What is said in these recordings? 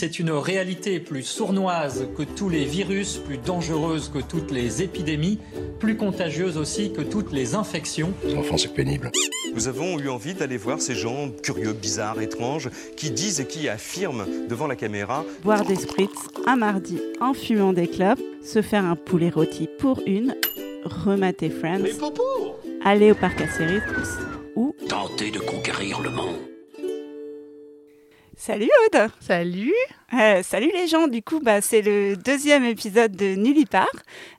C'est une réalité plus sournoise que tous les virus, plus dangereuse que toutes les épidémies, plus contagieuse aussi que toutes les infections. Enfin, c'est pénible. Nous avons eu envie d'aller voir ces gens curieux, bizarres, étranges, qui disent et qui affirment devant la caméra Boire des spritz un mardi en fumant des clopes, se faire un poulet rôti pour une, remater Friends, aller au parc à Céris ou Tenter de conquérir le monde. Salut Aude Salut Euh, Salut les gens, du coup bah, c'est le deuxième épisode de Nullipar,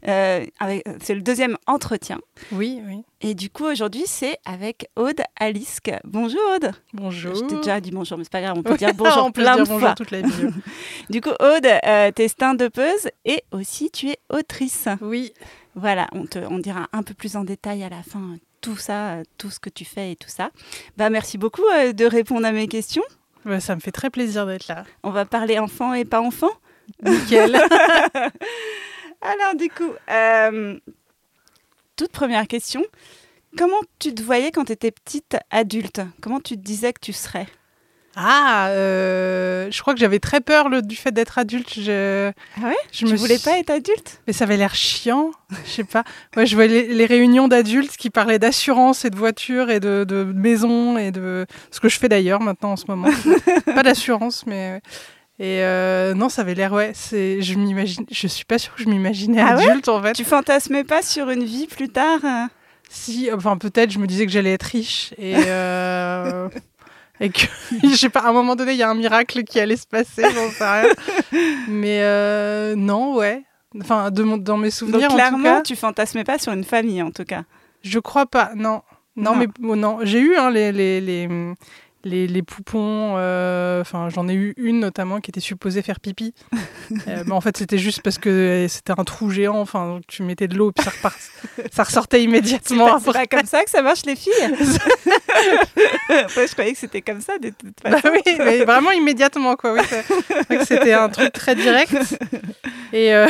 euh, avec- c'est le deuxième entretien. Oui, oui. Et du coup aujourd'hui c'est avec Aude Aliske. Bonjour Aude Bonjour. Je t'ai déjà dit bonjour mais c'est pas grave, on peut dire bonjour on peut plein dire de bonjour fois. toute la vie. Du coup Aude, euh, t'es stand-upeuse et aussi tu es autrice. oui. Voilà, on, te, on dira un peu plus en détail à la fin euh, tout ça, euh, tout ce que tu fais et tout ça. Bah, merci beaucoup euh, de répondre à mes questions. Bah, ça me fait très plaisir d'être là. On va parler enfant et pas enfant? Nickel. Alors du coup, euh, toute première question, comment tu te voyais quand tu étais petite adulte? Comment tu te disais que tu serais? Ah, euh, je crois que j'avais très peur le- du fait d'être adulte. Je, Ah ouais? je Tu me voulais pas être adulte? Mais ça avait l'air chiant. Je sais pas. Ouais, je voyais les, les réunions d'adultes qui parlaient d'assurance et de voiture et de, de maison et de ce que je fais d'ailleurs maintenant en ce moment. pas d'assurance, mais et euh, non, ça avait l'air ouais. C'est, je m'imagine, je suis pas sûre que je m'imaginais Ah ouais? adulte en fait. Tu fantasmais pas sur une vie plus tard euh? Si, enfin peut-être, je me disais que j'allais être riche et, euh, et que, je sais pas, à un moment donné, il y a un miracle qui allait se passer, j'en sais rien. Mais euh, non, ouais. Enfin, de mon- dans mes Donc souvenirs, en tout clairement, cas, tu fantasmais pas sur une famille en tout cas. je crois pas. Non, non, Non. mais bon, non, j'ai eu hein, les, les, les, les, les poupons. euh, Enfin, j'en ai eu une notamment qui était supposée faire pipi. Euh, mais en fait, c'était juste parce que c'était un trou géant. Enfin, donc tu mettais de l'eau puis ça, repart- ça ressortait immédiatement. c'est pas comme ça que ça marche les filles. Après, je croyais que c'était comme ça de toute façon. Bah oui, mais vraiment immédiatement, quoi. Oui, c'était un truc très direct. Et euh,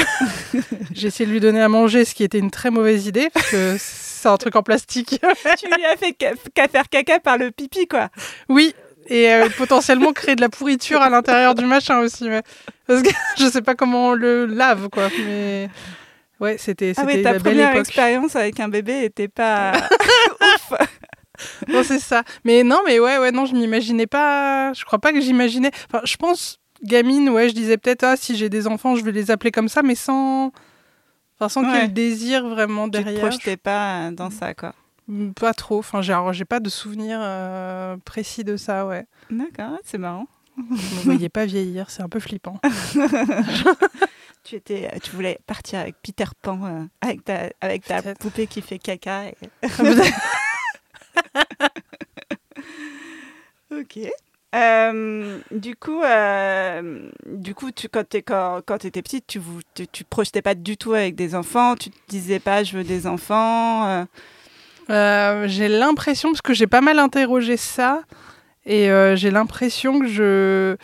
j'ai essayé de lui donner à manger, ce qui était une très mauvaise idée, parce que c'est un truc en plastique. tu lui as fait qu'à faire caca par le pipi, quoi. oui, et euh, potentiellement créer de la pourriture à l'intérieur du machin aussi. mais- Parce que je sais pas comment on le lave, quoi. Mais ouais, c'était Ah oui, ta la première époque. expérience avec un bébé était pas ouf. Non, c'est ça. Mais non, mais ouais, ouais, non, je m'imaginais pas. Je crois pas que j'imaginais. Enfin, je pense, gamine, ouais, je disais peut-être, ah, si j'ai des enfants, je vais les appeler comme ça, mais sans. Enfin, sans qu'il y ait Ouais. le désir vraiment Tu te derrière. projetais pas dans ça, quoi. Je- Pas trop. Enfin, j'ai pas de souvenir euh, précis de ça, ouais. D'accord, c'est marrant. Je me voyais pas vieillir, c'est un peu flippant. Tu étais, tu voulais partir avec Peter Pan, euh, avec ta, avec ta Peut-être. poupée qui fait caca. et- Ok. Euh, du coup, euh, du coup, tu, quand tu quand, quand étais petite, tu, tu, tu projetais pas du tout avec des enfants. Tu te disais pas, je veux des enfants. euh. J'ai l'impression, parce que j'ai pas mal interrogé ça, et j'ai l'impression que je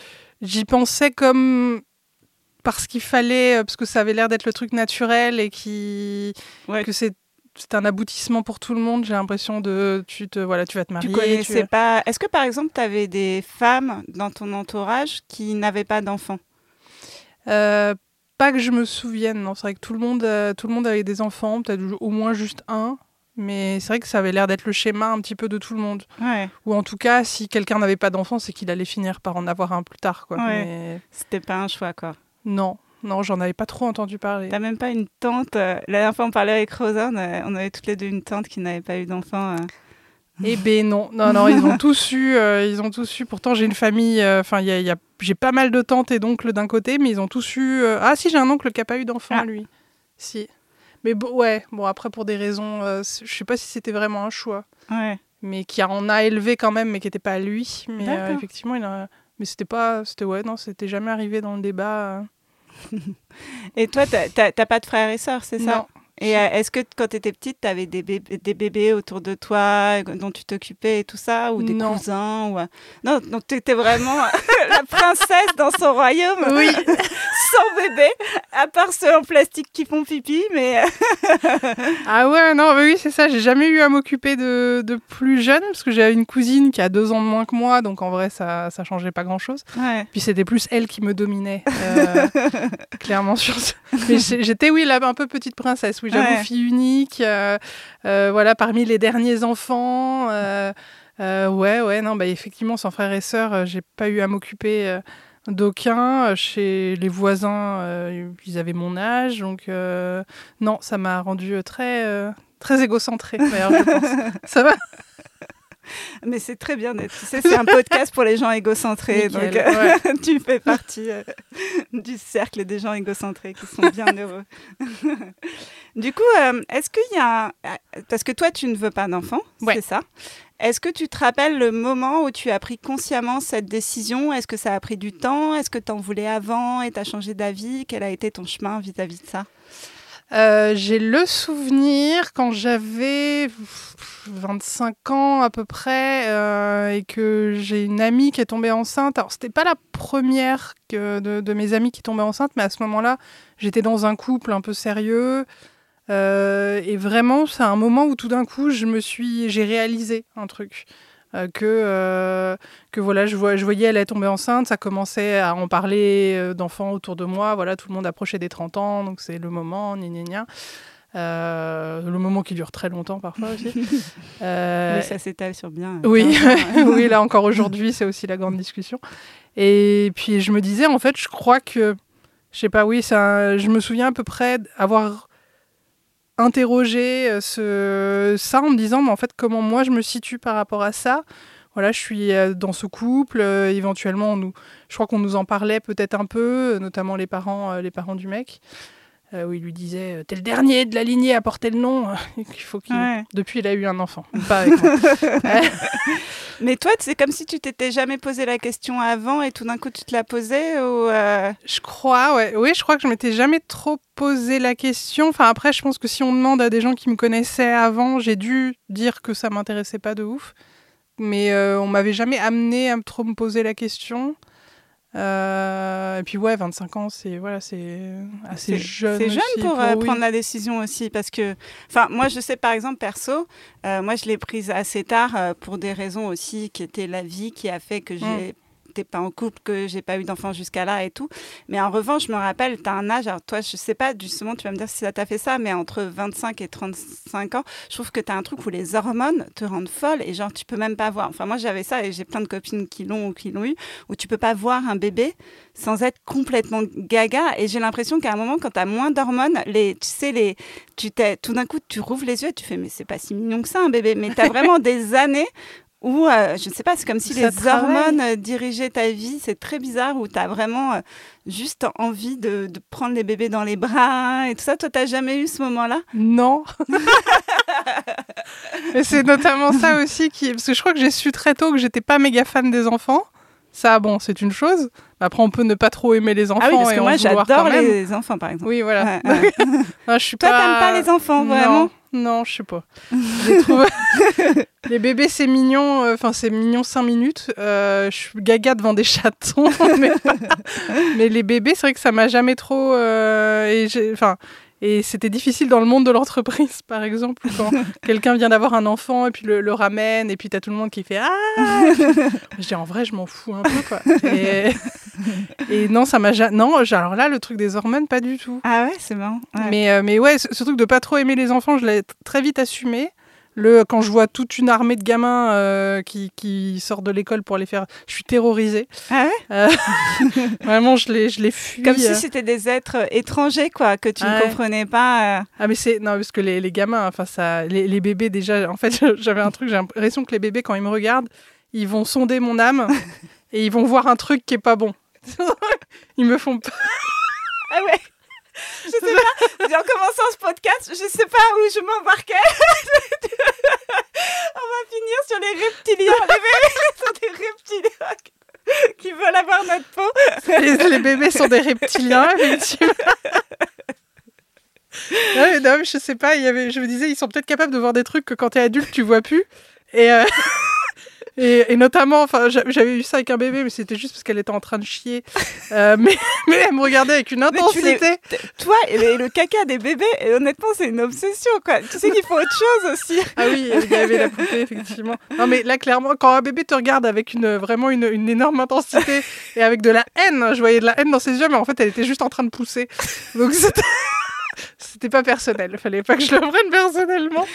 j'y pensais comme parce qu'il fallait, parce que ça avait l'air d'être le truc naturel et qui Ouais. que c'est c'est un aboutissement pour tout le monde. J'ai l'impression de tu te voilà, tu vas te Tu marier. connaissais tu- pas. Est-ce que par exemple, tu avais des femmes dans ton entourage qui n'avaient pas d'enfants? Euh, pas que je me souvienne. Non, c'est vrai que tout le monde euh, tout le monde avait des enfants, peut-être au moins juste un. Mais c'est vrai que ça avait l'air d'être le schéma un petit peu de tout le monde. Ouais. Ou en tout cas, si quelqu'un n'avait pas d'enfant, c'est qu'il allait finir par en avoir un plus tard. Quoi. Ouais. Mais C'était pas un choix, quoi. non, non, j'en avais pas trop entendu parler. T'as même pas une tante. euh, La dernière fois, on parlait avec Rosa, on, a- on avait toutes les deux une tante qui n'avait pas eu d'enfant. euh. Eh ben non, non, non, ils ont tous eu, euh, ils ont tous eu. Pourtant, j'ai une famille, euh, enfin, il y a, y a- j'ai pas mal de tantes et d'oncles d'un côté, mais ils ont tous eu. euh, Ah si, j'ai un oncle qui a pas eu d'enfant, Ah. lui. Si. Mais bon, ouais, bon après pour des raisons, euh, je sais pas si c'était vraiment un choix, Ouais. mais qui en a élevé quand même, mais qui était pas lui. Mais euh, effectivement, il a. Mais c'était pas, c'était ouais, non, c'était jamais arrivé dans le débat. Et toi, t'as- pas de frères et sœurs, c'est ça? Et euh, est-ce que quand tu étais petite, tu avais des bébés, des bébés autour de toi euh, dont tu t'occupais et tout ça Ou des Non. cousins ou... euh, Non, donc tu étais vraiment la princesse dans son royaume Oui, sans bébé, à part ceux en plastique qui font pipi, mais... ah ouais, non, oui, c'est ça. J'ai jamais eu à m'occuper de, de, plus jeune, parce que j'ai une cousine qui a deux ans de moins que moi, donc en vrai, ça, ça changeait pas grand-chose. Ouais. Puis c'était plus elle qui me dominait, euh, clairement sur. Mais j'étais, oui, là, un peu petite princesse, oui, j'avoue, Ouais. fille unique, euh, euh, voilà, parmi les derniers enfants. euh, ouais, ouais, non, bah effectivement, sans frères et sœurs, j'ai pas eu à m'occuper d'aucun. Chez les voisins, euh, ils avaient mon âge, donc euh, non, ça m'a rendu très, euh, très égocentrée. D'ailleurs, je pense. ça va? Mais c'est très bien d'être. Tu sais, c'est un podcast pour les gens égocentrés. Nickel, donc, euh, ouais. tu fais partie euh, du cercle des gens égocentrés qui sont bien heureux. du coup, euh, est-ce qu'il y a. Parce que toi, tu ne veux pas d'enfant, Ouais. c'est ça. Est-ce que tu te rappelles le moment où tu as pris consciemment cette décision? Est-ce que ça a pris du temps? Est-ce que tu en voulais avant et tu as changé d'avis? Quel a été ton chemin vis-à-vis de ça? Euh, j'ai le souvenir quand j'avais 25 ans à peu près euh, et que j'ai une amie qui est tombée enceinte. Alors, c'était pas la première de mes amies qui tombait enceinte, mais à ce moment-là, j'étais dans un couple un peu sérieux. Euh, et vraiment, c'est un moment où tout d'un coup, je me suis, j'ai réalisé un truc. Euh, que, euh, que voilà, je, vois, je voyais elle est tombée enceinte, ça commençait à en parler euh, d'enfants autour de moi, voilà, tout le monde approchait des 30 ans, donc c'est le moment, gna gna. Euh, le moment qui dure très longtemps parfois aussi. Euh, Mais ça s'étale sur bien. oui, 15 ans, hein. oui, là encore aujourd'hui, c'est aussi la grande discussion. Et puis je me disais, en fait, je crois que, je sais pas, oui, ça, je me souviens à peu près avoir interrogé euh, ce, ça en me disant, mais en fait, comment moi je me situe par rapport à ça. Voilà, je suis euh, dans ce couple. euh, éventuellement, nous, je crois qu'on nous en parlait peut-être un peu, notamment les parents, les parents du mec. Euh, où il lui disait euh, T'es le dernier de la lignée à porter le nom. Il faut qu'il. Ouais. Depuis, il a eu un enfant. Pas avec moi. Mais toi, c'est comme si tu t'étais jamais posé la question avant et tout d'un coup tu te la posais ou euh, Je crois, ouais. Oui, je crois que je m'étais jamais trop posé la question. Enfin, après, je pense que si on demande à des gens qui me connaissaient avant, j'ai dû dire que ça m'intéressait pas de ouf. Mais euh, on m'avait jamais amené à trop me poser la question. Euh, et puis ouais, 25 ans, c'est voilà, c'est assez jeune. c'est jeune pour, euh, oui. prendre la décision aussi parce que, enfin, moi je sais par exemple perso, euh, moi je l'ai prise assez tard pour des raisons aussi qui étaient la vie qui a fait que j'ai t'es pas en couple, que j'ai pas eu d'enfant jusqu'à là et tout. Mais en revanche, je me rappelle, tu as un âge, alors toi, je sais pas, justement, tu vas me dire si ça t'a fait ça, mais entre 25 et 35 ans, je trouve que tu as un truc où les hormones te rendent folle et genre, tu peux même pas voir. Enfin, moi, j'avais ça et j'ai plein de copines qui l'ont ou qui l'ont eu, où tu peux pas voir un bébé sans être complètement gaga. Et j'ai l'impression qu'à un moment, quand tu as moins d'hormones, les, tu sais, les, tu t'es, tout d'un coup, tu rouvres les yeux et tu fais, mais c'est pas si mignon que ça, un bébé. Mais tu as vraiment des années où, euh, je ne sais pas, c'est comme si Ça les travaille. hormones euh, dirigeaient ta vie. C'est très bizarre où tu as vraiment euh, juste envie de, de prendre les bébés dans les bras et tout ça. Toi, tu jamais eu ce moment-là? Non. Et c'est notamment ça aussi qui. Parce que je crois que j'ai su très tôt que j'étais pas méga fan des enfants. Ça, bon, c'est une chose. Après, on peut ne pas trop aimer les enfants Ah oui, parce et que moi, j'adore les enfants, par exemple. Oui, voilà. Ouais, ouais. Non, je suis Toi, pas... t'aimes pas les enfants, vraiment? Non, non, je sais pas. Les bébés, c'est mignon. euh, Enfin, c'est mignon 5 minutes. Euh, je suis gaga devant des chatons. mais, pas- mais les bébés, c'est vrai que ça m'a jamais trop... euh, et Enfin... Et c'était difficile dans le monde de l'entreprise, par exemple, quand quelqu'un vient d'avoir un enfant et puis le, le ramène, et puis t'as tout le monde qui fait Ah Je dis en vrai, je m'en fous un peu, quoi. Et, et non, ça m'a jamais. Non, alors là, le truc des hormones, pas du tout. Ah ouais, c'est marrant. Ouais. Mais, euh, mais ouais, ce, ce truc de pas trop aimer les enfants, je l'ai très vite assumé. Le, quand je vois toute une armée de gamins euh, qui, qui sortent de l'école pour les faire, je suis terrorisée. Ah ouais Vraiment, je les, je les fuis. Comme si euh. c'était des êtres euh, étrangers, quoi, que tu ne Ouais. comprenais pas. euh. Ah mais c'est non parce que les, les gamins, enfin ça, les, les bébés déjà. En fait, j'avais un truc, j'ai l'impression que les bébés quand ils me regardent, ils vont sonder mon âme et ils vont voir un truc qui est pas bon. ils me font peur. Ah ouais Je sais pas, en commençant ce podcast, je sais pas où je m'embarquais. On va finir sur les reptiliens. Les bébés sont des reptiliens qui- veulent avoir notre peau. les, les bébés sont des reptiliens, effectivement. non, mais, non, mais je sais pas, il y avait, je me disais, ils sont peut-être capables de voir des trucs que quand t'es adulte, tu vois plus. Et, euh, Et, notamment, enfin, j'avais eu ça avec un bébé, mais c'était juste parce qu'elle était en train de chier. Euh, mais, mais elle me regardait avec une intensité. toi et le, caca des bébés, et honnêtement, c'est une obsession, quoi. Tu sais qu'il faut autre chose aussi. Ah oui, il y avait la poupée, effectivement. Non, mais là, clairement, quand un bébé te regarde avec une, vraiment une, une énorme intensité et avec de la haine, je voyais de la haine dans ses yeux, mais en fait, elle était juste en train de pousser. Donc c'était. C'était pas personnel, il fallait pas que je le prenne personnellement.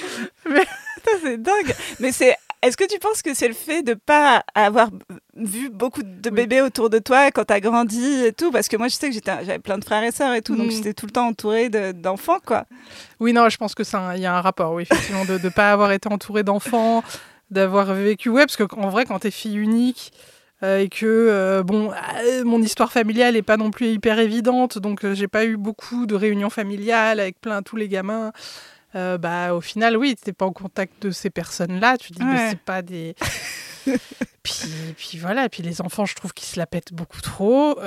Mais... c'est dingue. Mais c'est est-ce que tu penses que c'est le fait de pas avoir vu beaucoup de bébés autour de toi quand tu as grandi et tout? Parce que moi, je sais que j'avais plein de frères et sœurs et tout, donc mm. j'étais tout le temps entourée d'enfants, quoi. Oui, non, je pense que ça, il y a un rapport, oui, effectivement, de ne pas avoir été entourée d'enfants, d'avoir vécu, ouais, parce qu'en vrai, quand tu es fille unique, euh, et que euh, bon, euh, mon histoire familiale n'est pas non plus hyper évidente, donc j'ai pas eu beaucoup de réunions familiales avec plein tous les gamins. Bah au final oui, t'es pas en contact de ces personnes-là, tu dis mais c'est pas des puis, puis voilà, puis les enfants, je trouve qu'ils se la pètent beaucoup trop.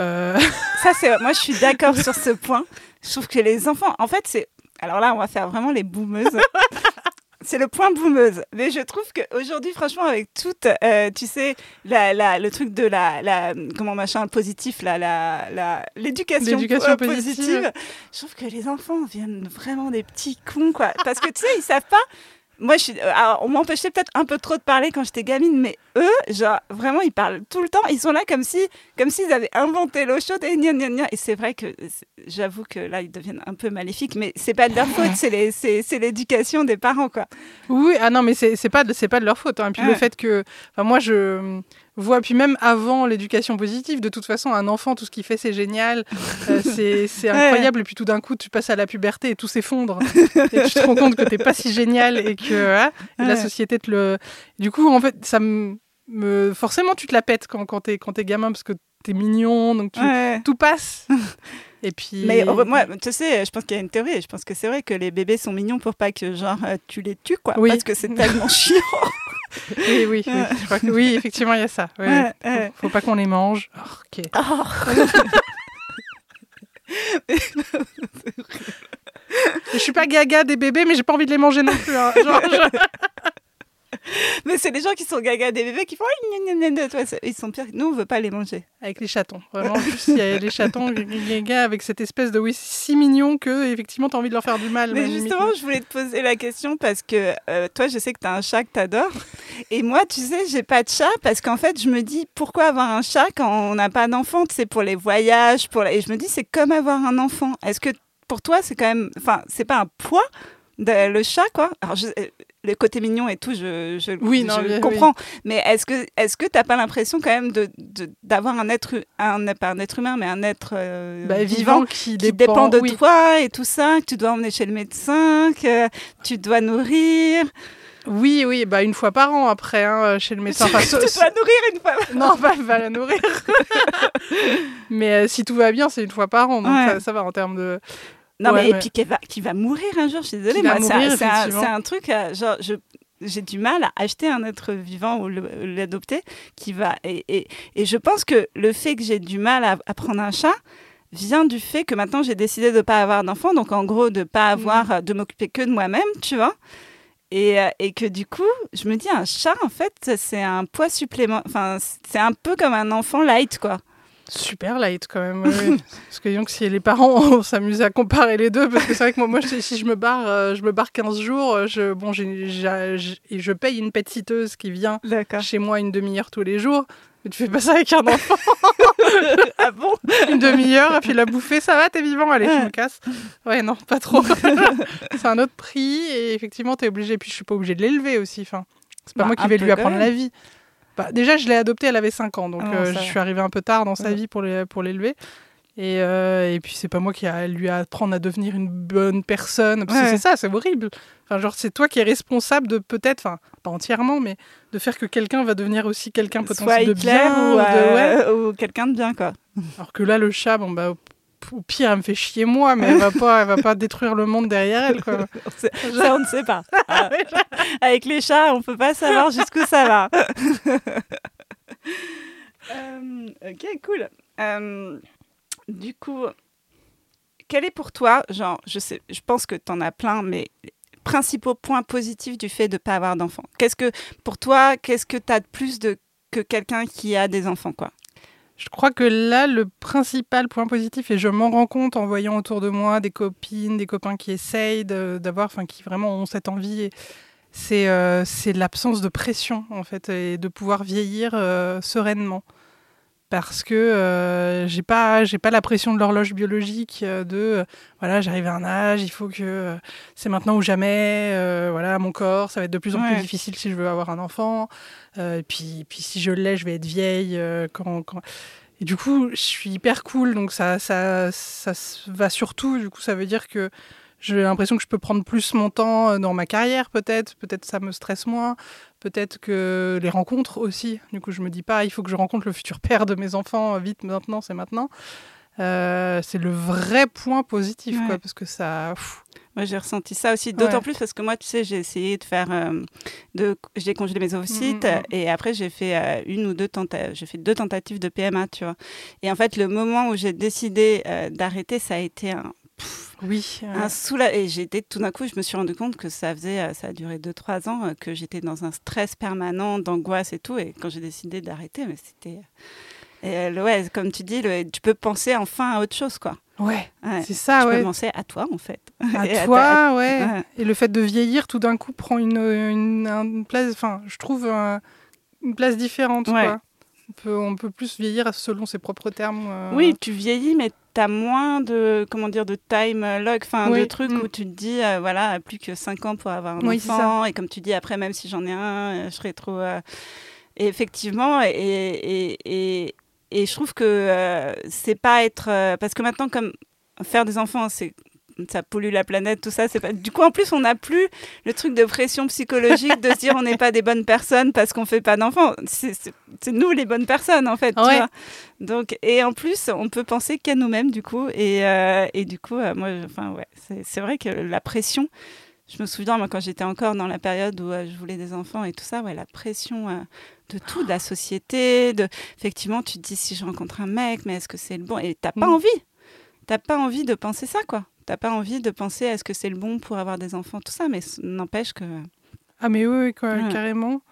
Ça, c'est moi, je suis d'accord sur ce point. Je trouve que les enfants, en fait, c'est. Alors là, on va faire vraiment les boumeuses. C'est le point boumeuse. Mais je trouve qu'aujourd'hui, franchement, avec tout, euh, tu sais, la, la, le truc de la, la comment machin, positif, la, la, l'éducation, l'éducation positive. je trouve que les enfants viennent vraiment des petits cons, quoi. Parce que tu sais, ils savent pas moi, je suis, euh, on m'empêchait peut-être un peu trop de parler quand j'étais gamine, mais eux, genre, vraiment, ils parlent tout le temps. Ils sont là comme si, comme s'ils avaient inventé l'eau chaude et gna, gna, gna. Et c'est vrai que, j'avoue que là, ils deviennent un peu maléfiques, mais c'est pas de leur faute, c'est l'éducation des parents, quoi. Oui, ah non, mais c'est pas, de, pas de leur faute. Hein. Et puis le fait que, enfin, moi, je voit. Puis même avant l'éducation positive, de toute façon, un enfant, tout ce qu'il fait, c'est génial, euh, c'est incroyable. Et puis tout d'un coup, tu passes à la puberté et tout s'effondre. et tu te rends compte que t'es pas si génial et que hein, la société te le. Du coup, en fait, ça me. Forcément, tu te la pètes quand, quand t'es es gamin parce que t'es mignon, donc tout passe. Et puis. Mais moi, tu sais, je pense qu'il y a une théorie. Je pense que c'est vrai que les bébés sont mignons pour pas que genre euh, tu les tues, quoi. Parce que c'est tellement chiant. oui, oui, oui. effectivement, il y a ça. Ouais, faut, pas qu'on les mange. Oh, ok. Oh. je suis pas gaga des bébés, mais j'ai pas envie de les manger non plus. Hein. Genre, Mais c'est les gens qui sont gaga des bébés qui font ils sont pires. Nous, on veut pas les manger. Avec les chatons. Vraiment, il y a les chatons gaga avec cette espèce de oui, si mignon que effectivement tu as envie de leur faire du mal. Mais justement, je voulais te poser la question parce que euh, toi, je sais que tu as un chat que tu adores. Et moi, tu sais, j'ai pas de chat parce qu'en fait, je me dis pourquoi avoir un chat quand on n'a pas d'enfant? C'est pour les voyages, pour et je me dis c'est comme avoir un enfant. Est-ce que pour toi, c'est quand même, enfin, c'est pas un poids le chat, quoi. Alors, je, euh, le côté mignon et tout, je, je, oui, comprends. Mais est-ce que est-ce que t'as pas l'impression quand même de d'avoir un être un pas un être humain, mais un être euh, bah, vivant, qui, dépend, de toi et tout ça, que tu dois emmener chez le médecin, que tu dois nourrir? Oui, oui, bah une fois par an après, hein, chez le médecin. tu dois nourrir une fois. non, pas, pas la nourrir. mais euh, si tout va bien, c'est une fois par an, donc ça, ça, va en termes de non, mais, et puis qui va, qui va mourir un jour, je suis désolée. C'est un, un, truc, euh, genre, je, j'ai du mal à acheter un être vivant ou l'adopter qui va. Et, et, et, je pense que le fait que j'ai du mal à, prendre un chat vient du fait que maintenant j'ai décidé de ne pas avoir d'enfant, donc en gros de pas avoir, mm. de m'occuper que de moi-même, tu vois. Et, euh, et, que du coup, je me dis, un chat, en fait, c'est un poids supplémentaire. Enfin, c'est un peu comme un enfant light, quoi. Super light quand même. parce que donc si les parents s'amusent à comparer les deux, parce que c'est vrai que moi, moi si je me barre, euh, je me barre 15 jours, euh, je, bon, j'ai, et je paye une pet-siteuse qui vient chez moi une demi-heure tous les jours. Mais tu fais pas ça avec un enfant. ah bon? Une demi-heure, et puis la bouffer, ça va, t'es vivant, allez, je me casse. Ouais, non, pas trop. c'est un autre prix, et effectivement, t'es obligé. Et puis je suis pas obligée de l'élever aussi. Enfin, c'est pas bah, moi qui vais lui apprendre la vie. Bah, déjà, je l'ai adopté, elle avait 5 ans, donc ah euh, je suis arrivée un peu tard dans sa vie pour l'élever. Et, euh, et, puis c'est pas moi qui a, lui apprendre à devenir une bonne personne. Parce que c'est ça, c'est horrible. Enfin, genre, c'est toi qui es responsable de peut-être, enfin, pas entièrement, mais de faire que quelqu'un va devenir aussi quelqu'un potentiellement de bien. Ou, euh, ou quelqu'un de bien, quoi. Alors que là, le chat, bon, bah, au pire, elle me fait chier moi, mais elle va pas, elle va pas détruire le monde derrière elle. Quoi. Ça, on ne sait pas. Ah. Avec les chats, on peut pas savoir jusqu'où ça va. Euh, ok, cool. Euh, du coup, quel est pour toi, genre, je sais, je pense que tu en as plein, mais principaux points positifs du fait de ne pas avoir d'enfants? Qu'est-ce que, pour toi, qu'est-ce que tu as de plus de, que quelqu'un qui a des enfants, quoi? Je crois que là, le principal point positif, et je m'en rends compte en voyant autour de moi des copines, des copains qui essayent d'avoir, enfin, qui vraiment ont cette envie, c'est euh, l'absence de pression, en fait, et de pouvoir vieillir euh, sereinement parce que euh, j'ai pas j'ai pas la pression de l'horloge biologique euh, de euh, voilà j'arrive à un âge il faut que c'est maintenant ou jamais voilà mon corps ça va être de plus en plus difficile si je veux avoir un enfant. Et puis puis si je l'ai je vais être vieille quand, quand, et du coup je suis hyper cool donc ça ça ça va surtout. Du coup ça veut dire que j'ai l'impression que je peux prendre plus mon temps dans ma carrière peut-être. Peut-être ça me stresse moins Peut-être que les rencontres aussi. Du coup, je me dis pas, il faut que je rencontre le futur père de mes enfants vite maintenant, c'est maintenant. Euh, c'est le vrai point positif, quoi, parce que ça. Moi, j'ai ressenti ça aussi, d'autant plus parce que moi, tu sais, j'ai essayé de faire. Euh, de, j'ai congelé mes ovocytes mm, mm, mm. et après, j'ai fait euh, une ou deux tentatives. J'ai fait deux tentatives de PMA, tu vois. Et en fait, le moment où j'ai décidé d'arrêter, ça a été un oui. Un soula... Et j'étais tout d'un coup, je me suis rendu compte que ça faisait, euh, ça a duré 2-3 ans, euh, que j'étais dans un stress permanent, d'angoisse et tout. Et quand j'ai décidé d'arrêter, mais c'était. Euh, ouais, comme tu dis, tu peux penser enfin à autre chose, quoi. Ouais, c'est ça, tu peux penser à toi, en fait. À toi, ouais. Et le fait de vieillir, tout d'un coup, prend une, une, place, enfin, je trouve une place différente, quoi. On peut, on peut plus vieillir selon ses propres termes. Oui, tu vieillis, mais tu as moins de comment dire de time log enfin de trucs mm. où tu te dis euh, voilà plus que 5 ans pour avoir un enfant et comme tu dis après même si j'en ai un euh, je serais trop euh, effectivement et, et, et, et, je trouve que c'est pas être parce que maintenant comme faire des enfants c'est ça pollue la planète, tout ça. C'est pas... Du coup, en plus, on n'a plus le truc de pression psychologique de se dire on n'est pas des bonnes personnes parce qu'on fait pas d'enfants. C'est nous les bonnes personnes, en fait. Donc, et en plus, on peut penser qu'à nous-mêmes, du coup. Et, euh, et du coup, euh, moi, enfin, ouais, c'est vrai que la pression. Je me souviens, moi, quand j'étais encore dans la période où euh, je voulais des enfants et tout ça, ouais, la pression de tout, de la société, de effectivement, tu te dis si je rencontre un mec, mais est-ce que c'est le bon? Et t'as pas mm. envie, t'as pas envie de penser ça, quoi t'as pas envie de penser à ce que c'est le bon pour avoir des enfants, tout ça, mais n'empêche que. Ah, mais oui, quoi, carrément.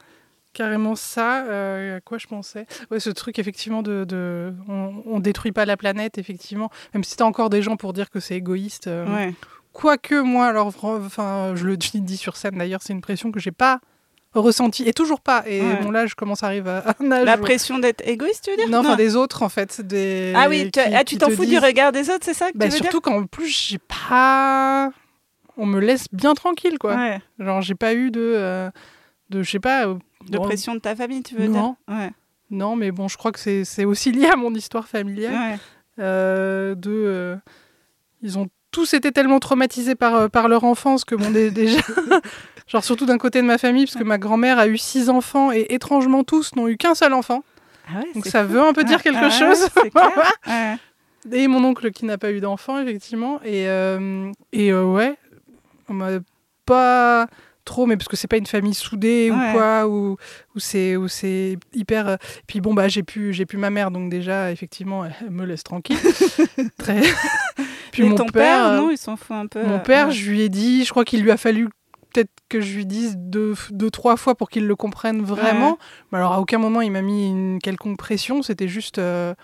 Carrément ça, euh, à quoi je pensais? Ouais, Ce truc, effectivement, de, de on, on, détruit pas la planète, effectivement. Même si t'as encore des gens pour dire que c'est égoïste. Euh, Quoique, moi, alors, enfin, je le dis sur scène d'ailleurs, c'est une pression que j'ai pas ressenti et toujours pas et bon là je commence à arriver à un âge la pression d'être égoïste tu veux dire? Non, enfin des autres en fait des ah oui tu ah, t'en fous du regard des autres c'est ça que bah, tu veux surtout qu'en plus j'ai pas on me laisse bien tranquille quoi. Genre j'ai pas eu de euh, de je sais pas euh, de pression de ta famille tu veux non. dire ouais. non mais bon je crois que c'est aussi lié à mon histoire familiale. Euh, de ils ont tous été tellement traumatisés par, par leur enfance que bon déjà Genre surtout d'un côté de ma famille, parce que ma grand-mère a eu six enfants et étrangement tous n'ont eu qu'un seul enfant. Ah Donc ça veut un peu dire quelque ah chose. et mon oncle qui n'a pas eu d'enfant, effectivement. Et, euh, et euh, ouais, on m'a pas trop, mais parce que c'est pas une famille soudée ou quoi, ou, ou c'est hyper. Euh, puis bon, bah j'ai pu, pu ma mère, donc déjà, effectivement, elle me laisse tranquille. Très. Puis mon ton père, non, il s'en fout un peu. Mon père, je lui ai dit, je crois qu'il lui a fallu peut-être que je lui dise deux, deux trois fois pour qu'il le comprenne vraiment. Mais alors, à aucun moment, il m'a mis une quelconque pression. C'était juste. Euh,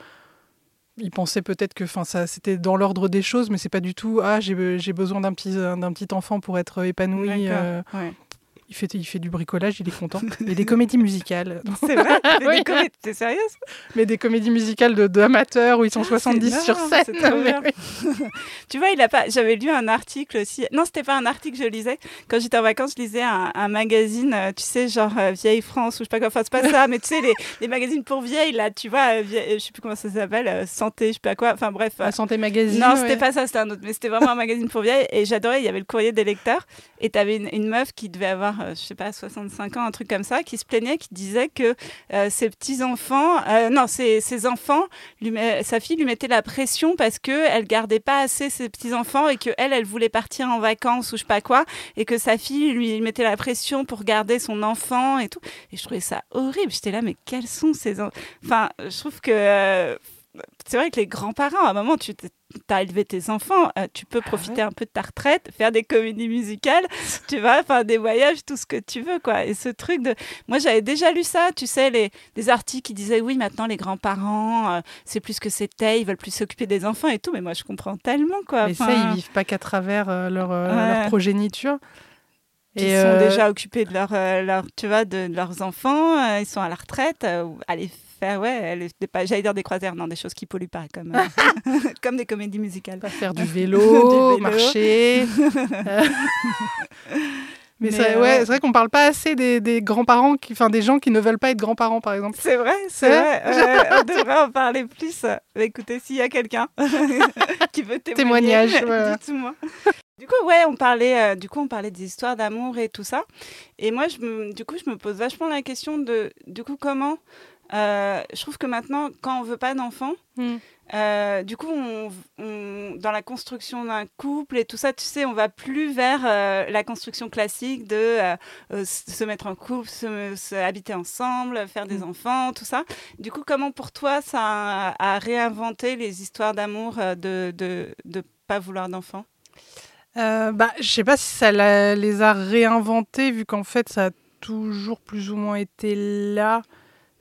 il pensait peut-être que ça c'était dans l'ordre des choses, mais c'est pas du tout. Ah, j'ai besoin d'un petit, d'un petit enfant pour être épanoui. Euh, il fait, il fait du bricolage, il est content. Et des comédies musicales. C'est vrai oui. T'es sérieuse? Mais des comédies musicales d'amateurs où ils sont 70 sur 7. tu vois, il a pas. J'avais lu un article aussi. Non, c'était pas un article je lisais. Quand j'étais en vacances, je lisais un, magazine, euh, tu sais, genre euh, Vieille France ou je sais pas quoi. Enfin, c'est pas ça, mais tu sais, les, les, magazines pour vieilles, là, tu vois, euh, je sais plus comment ça s'appelle, Santé, je sais pas quoi. Enfin, bref. La Santé Magazine. Non, c'était pas ça, c'était un autre. Mais c'était vraiment un magazine pour vieilles. Et j'adorais, il y avait le courrier des lecteurs. Et tu avais une, une meuf qui devait avoir je sais pas, 65 ans, un truc comme ça, qui se plaignait, qui disait que euh, ses petits-enfants, euh, non, ses, ses enfants, sa fille lui mettait la pression parce qu'elle gardait pas assez ses petits-enfants et qu'elle, elle voulait partir en vacances ou je sais pas quoi, et que sa fille lui mettait la pression pour garder son enfant et tout. Et je trouvais ça horrible. J'étais là, mais quels sont ces... Enfin, je trouve que c'est vrai que les grands-parents, à un moment, tu as élevé tes enfants, euh, tu peux Ah profiter un peu de ta retraite, faire des comédies musicales, tu vas faire des voyages, tout ce que tu veux, quoi. Et ce truc de... Moi, j'avais déjà lu ça, tu sais, les, des articles qui disaient, oui, maintenant, les grands-parents, euh, c'est plus que c'était, ils veulent plus s'occuper des enfants et tout, mais moi, je comprends tellement, quoi. Mais ça, ils vivent pas qu'à travers euh, leur, Ouais. leur progéniture. Ils sont euh, déjà occupés de, leur, euh, leur- tu vois, de, de leurs enfants, euh, ils sont à la retraite, aller faire, ouais, j'allais dire des croisières, non, des choses qui polluent pas, comme, euh, comme des comédies musicales. pas faire du vélo, Du vélo. marcher. Mais, Mais, c'est euh, ouais, c'est vrai qu'on parle pas assez des, des grands-parents, qui- enfin des gens qui ne veulent pas être grands-parents, par exemple. C'est vrai, c'est vrai. euh, on devrait en parler plus. Écoutez, s'il y a quelqu'un qui veut témoigner, Témoignage, voilà. dites-moi. Du coup, ouais, on parlait, euh, du coup, on parlait des histoires d'amour et tout ça. Et moi, je me, du coup, je me pose vachement la question de, du coup, comment. Euh, je trouve que maintenant, quand on veut pas d'enfants, Mm. euh, du coup, on, on- dans la construction d'un couple et tout ça, tu sais, on va plus vers euh, la construction classique de se mettre en couple, se, se habiter ensemble, faire des Mm. enfants, tout ça. Du coup, comment pour toi ça a, a réinventé les histoires d'amour de, de de pas vouloir d'enfants? Euh, bah, je sais pas si ça les a réinventés, vu qu'en fait, ça a toujours plus ou moins été là.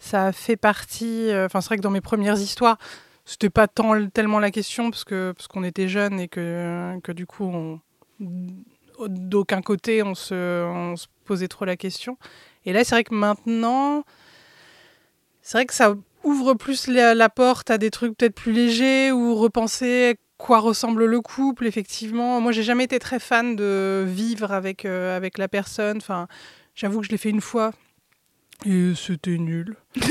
Ça a fait partie. euh, Enfin, c'est vrai que dans mes premières histoires, c'était pas tant tellement la question parce que parce qu'on était jeunes et que que du coup, d'aucun côté, on se posait trop la question. Et là, c'est vrai que maintenant, c'est vrai que ça ouvre plus la, porte à des trucs peut-être plus légers ou repenser quoi ressemble le couple, effectivement. Moi, j'ai jamais été très fan de vivre avec, euh, avec la personne. Enfin, j'avoue que je l'ai fait une fois et c'était nul.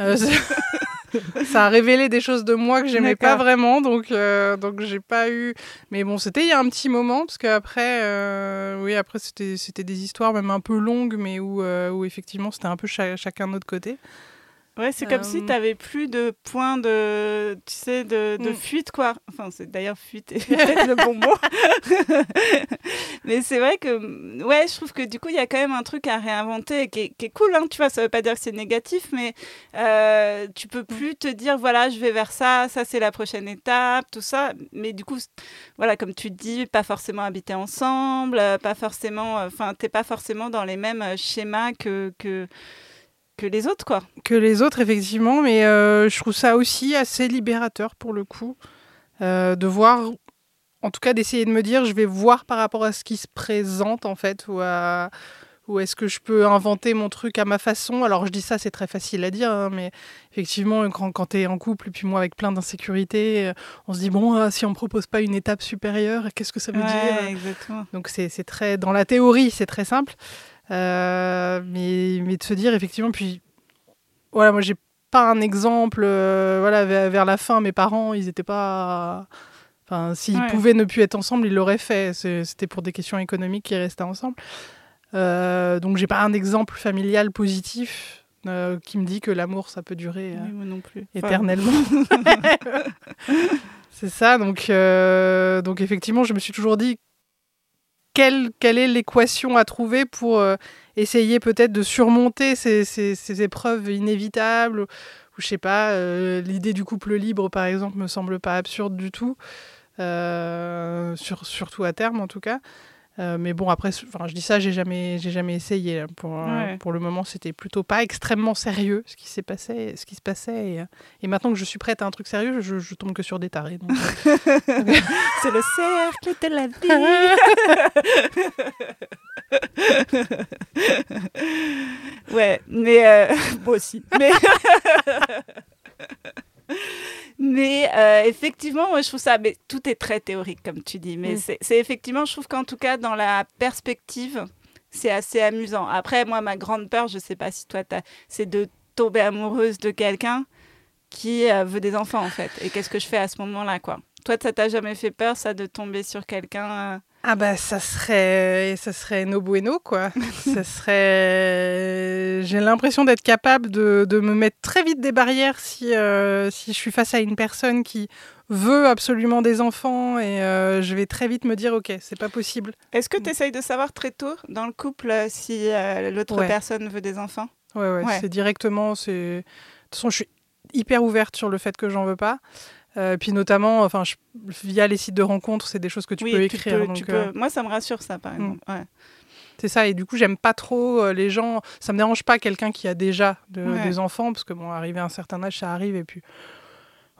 Euh, ça- a révélé des choses de moi que j'aimais pas vraiment, donc euh, donc j'ai pas eu. Mais bon, c'était il y a un petit moment parce qu'après, euh, oui, après c'était c'était des histoires même un peu longues, mais où euh, où effectivement c'était un peu cha- chacun de notre côté. Ouais, c'est comme si Euh, tu n'avais plus de point de, tu sais, de, de Mm. fuite, quoi. Enfin, c'est d'ailleurs fuite est peut-être le bon mot. Mais c'est vrai que, ouais, je trouve que du coup, il y a quand même un truc à réinventer qui est, qui est cool, hein, tu vois. Ça veut pas dire que c'est négatif, mais euh, tu peux plus te dire, voilà, je vais vers ça, ça c'est la prochaine étape, tout ça. Mais du coup, voilà, comme tu dis, pas forcément habiter ensemble, euh, pas forcément, enfin, t'es pas forcément dans les mêmes euh, schémas que, que, que les autres, quoi. que les autres, effectivement, mais euh, je trouve ça aussi assez libérateur pour le coup, euh, de voir, en tout cas d'essayer de me dire, je vais voir par rapport à ce qui se présente en fait, ou, à- ou est-ce que je peux inventer mon truc à ma façon. Alors je dis ça, c'est très facile à dire, hein, mais effectivement, quand, quand tu es en couple, et puis moi avec plein d'insécurité, euh, on se dit, bon, ah, si on me propose pas une étape supérieure, qu'est-ce que ça veut dire? exactement. donc c'est très dans la théorie, c'est très simple, Euh, mais mais de se dire effectivement puis voilà moi j'ai pas un exemple euh, voilà vers, vers la fin mes parents ils étaient pas enfin s'ils Ouais. pouvaient ne plus être ensemble ils l'auraient fait c'était pour des questions économiques qu'ils restaient ensemble Euh, donc j'ai pas un exemple familial positif euh, qui me dit que l'amour ça peut durer euh, Oui, moi non plus. Enfin, éternellement. c'est ça, donc, donc effectivement, je me suis toujours dit quelle, est l'équation à trouver pour euh, essayer peut-être de surmonter ces, épreuves inévitables. Ou, je sais pas, euh, l'idée du couple libre, par exemple, me semble pas absurde du tout, euh, sur- surtout à terme en tout cas. Euh, mais bon, après, enfin, je dis ça, j'ai jamais, j'ai jamais essayé. hein. Pour, euh, pour le moment, c'était plutôt pas extrêmement sérieux ce qui s'est passé, ce qui se passait. Et, euh, et maintenant que je suis prête à un truc sérieux, je, je tombe que sur des tarés. C'est le cercle de la vie. ouais, mais euh, moi aussi. Mais, mais euh, effectivement, moi je trouve ça. Mais tout est très théorique, comme tu dis. Mais Mm. c'est- effectivement, je trouve qu'en tout cas, dans la perspective, c'est assez amusant. Après, moi, ma grande peur, je sais pas si toi, t'as- c'est de tomber amoureuse de quelqu'un qui euh, veut des enfants, en fait. Et qu'est-ce que je fais à ce moment-là, quoi? Toi, ça t'a jamais fait peur, ça, de tomber sur quelqu'un euh, Ah bah ça serait ça serait no bueno quoi. ça serait j'ai l'impression d'être capable de, de me mettre très vite des barrières si euh, si je suis face à une personne qui veut absolument des enfants et euh, je vais très vite me dire OK, c'est pas possible. Est-ce que Mm. tu essayes de savoir très tôt dans le couple euh, si euh, l'autre Ouais. personne veut des enfants? Ouais ouais, Ouais. c'est directement c'est de toute façon je suis hyper ouverte sur le fait que j'en veux pas. Euh, puis notamment, enfin, je- via les sites de rencontres, c'est des choses que tu Oui, peux tu écrire. peux- donc, tu euh, peux- Moi, ça me rassure, ça, par Mm. exemple. Ouais. C'est ça, et du coup, j'aime pas trop euh, les gens. Ça me dérange pas quelqu'un qui a déjà de- Ouais. des enfants, parce que bon, arrivé à un certain âge, ça arrive, et puis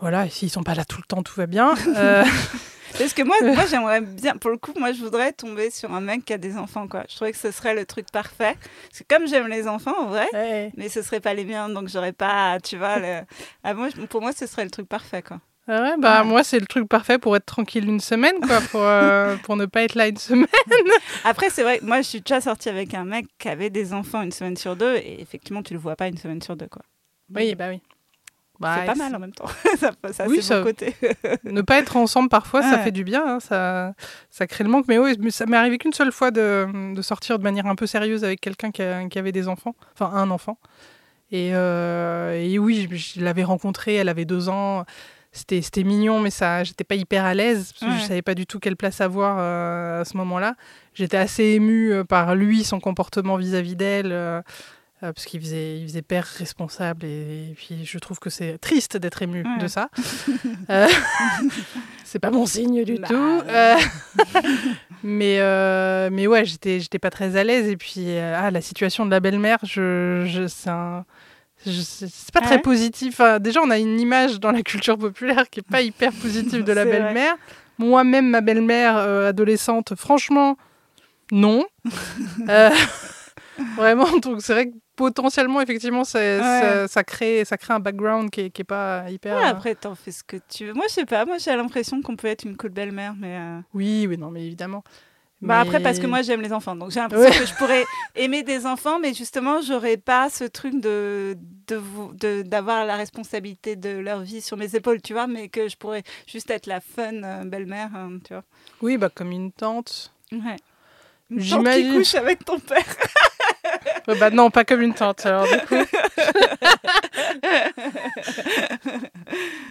voilà, et s'ils sont pas là tout le temps, tout va bien. Euh, Parce que moi, moi j'aimerais bien, pour le coup, moi, je voudrais tomber sur un mec qui a des enfants, quoi. Je trouvais que ce serait le truc parfait. Parce que comme j'aime les enfants, en vrai, ouais. mais ce serait pas les miens, donc j'aurais pas, tu vois, le... ah, moi, pour moi, ce serait le truc parfait, quoi. Ah ouais, bah Ouais. moi, c'est le truc parfait pour être tranquille une semaine, quoi, pour, euh, pour ne pas être là une semaine. Après, c'est vrai, moi, je suis déjà sortie avec un mec qui avait des enfants une semaine sur deux, et effectivement, tu le vois pas une semaine sur deux, quoi. Oui, bah oui. Bah, c'est pas mal en même temps. ça, ça Oui, c'est ça- mon côté. Ne pas être ensemble parfois, ça fait du bien, hein, ça, ça crée le manque. Mais oui, ça m'est arrivé qu'une seule fois de, de sortir de manière un peu sérieuse avec quelqu'un qui, avait des enfants, enfin un enfant. Et, euh, et oui, je, je l'avais rencontrée, elle avait deux ans. C'était, mignon, mais ça, j'étais pas hyper à l'aise parce que Ouais. je savais pas du tout quelle place avoir euh, à ce moment-là. J'étais assez émue euh, par lui, son comportement vis-à-vis d'elle. euh, parce qu'il faisait, il faisait père responsable et, et puis je trouve que c'est triste d'être ému Ouais. de ça. Euh, c'est pas mon signe du Bah, tout. Mais, mais ouais, j'étais, j'étais pas très à l'aise. Et puis, ah, la situation de la belle-mère, je, je, c'est, un- c'est pas Ah très positif. Enfin, déjà, on a une image dans la culture populaire qui est pas hyper positive de la belle-mère. Moi-même, ma belle-mère euh, adolescente, franchement, non. Euh, vraiment, donc c'est vrai que potentiellement, effectivement, ça, ça, ça crée, ça crée un background qui est, qui est pas hyper. Ouais, après, t'en fais ce que tu veux. Moi, je sais pas, moi, j'ai l'impression qu'on peut être une cool belle-mère, mais. euh, Oui, oui, non, mais évidemment. Bah après parce que moi j'aime les enfants donc j'ai l'impression Ouais. que je pourrais aimer des enfants mais justement j'aurais pas ce truc de d'avoir la responsabilité de leur vie sur mes épaules tu vois mais que je pourrais juste être la fun euh, belle-mère hein, tu vois Oui, bah comme une tante. ouais J'imagine. couche avec ton père bah non, pas comme une tante. Alors du coup.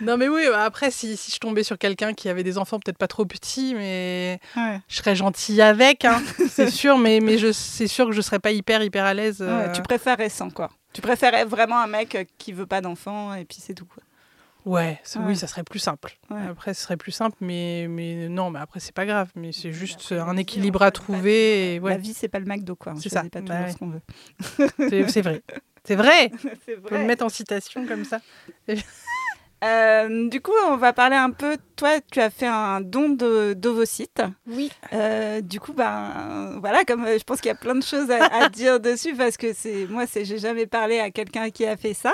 non mais oui, bah, après si, si je tombais sur quelqu'un qui avait des enfants peut-être pas trop petits, mais ouais. je serais gentille avec, hein, c'est sûr. Mais mais je c'est sûr que je serais pas hyper hyper à l'aise. euh, Ouais, tu préfères récent quoi tu préférais vraiment un mec qui veut pas d'enfants et puis c'est tout quoi Ouais, oui, ça serait plus simple. Ouais. Après, ce serait plus simple, mais, mais non, mais après, c'est pas grave. Mais c'est juste Après, un équilibre à trouver. Et, la vie c'est pas le McDo quoi on C'est ça. pas Bah toujours ce qu'on veut c'est c'est vrai. C'est vrai. c'est On peut le mettre en citation comme ça. Euh, du coup, on va parler un peu. Toi, tu as fait un don de- d'ovocytes. Oui. Euh, du coup, ben voilà, comme euh, je pense qu'il y a plein de choses à, à dire dessus parce que c'est moi, c'est j'ai jamais parlé à quelqu'un qui a fait ça.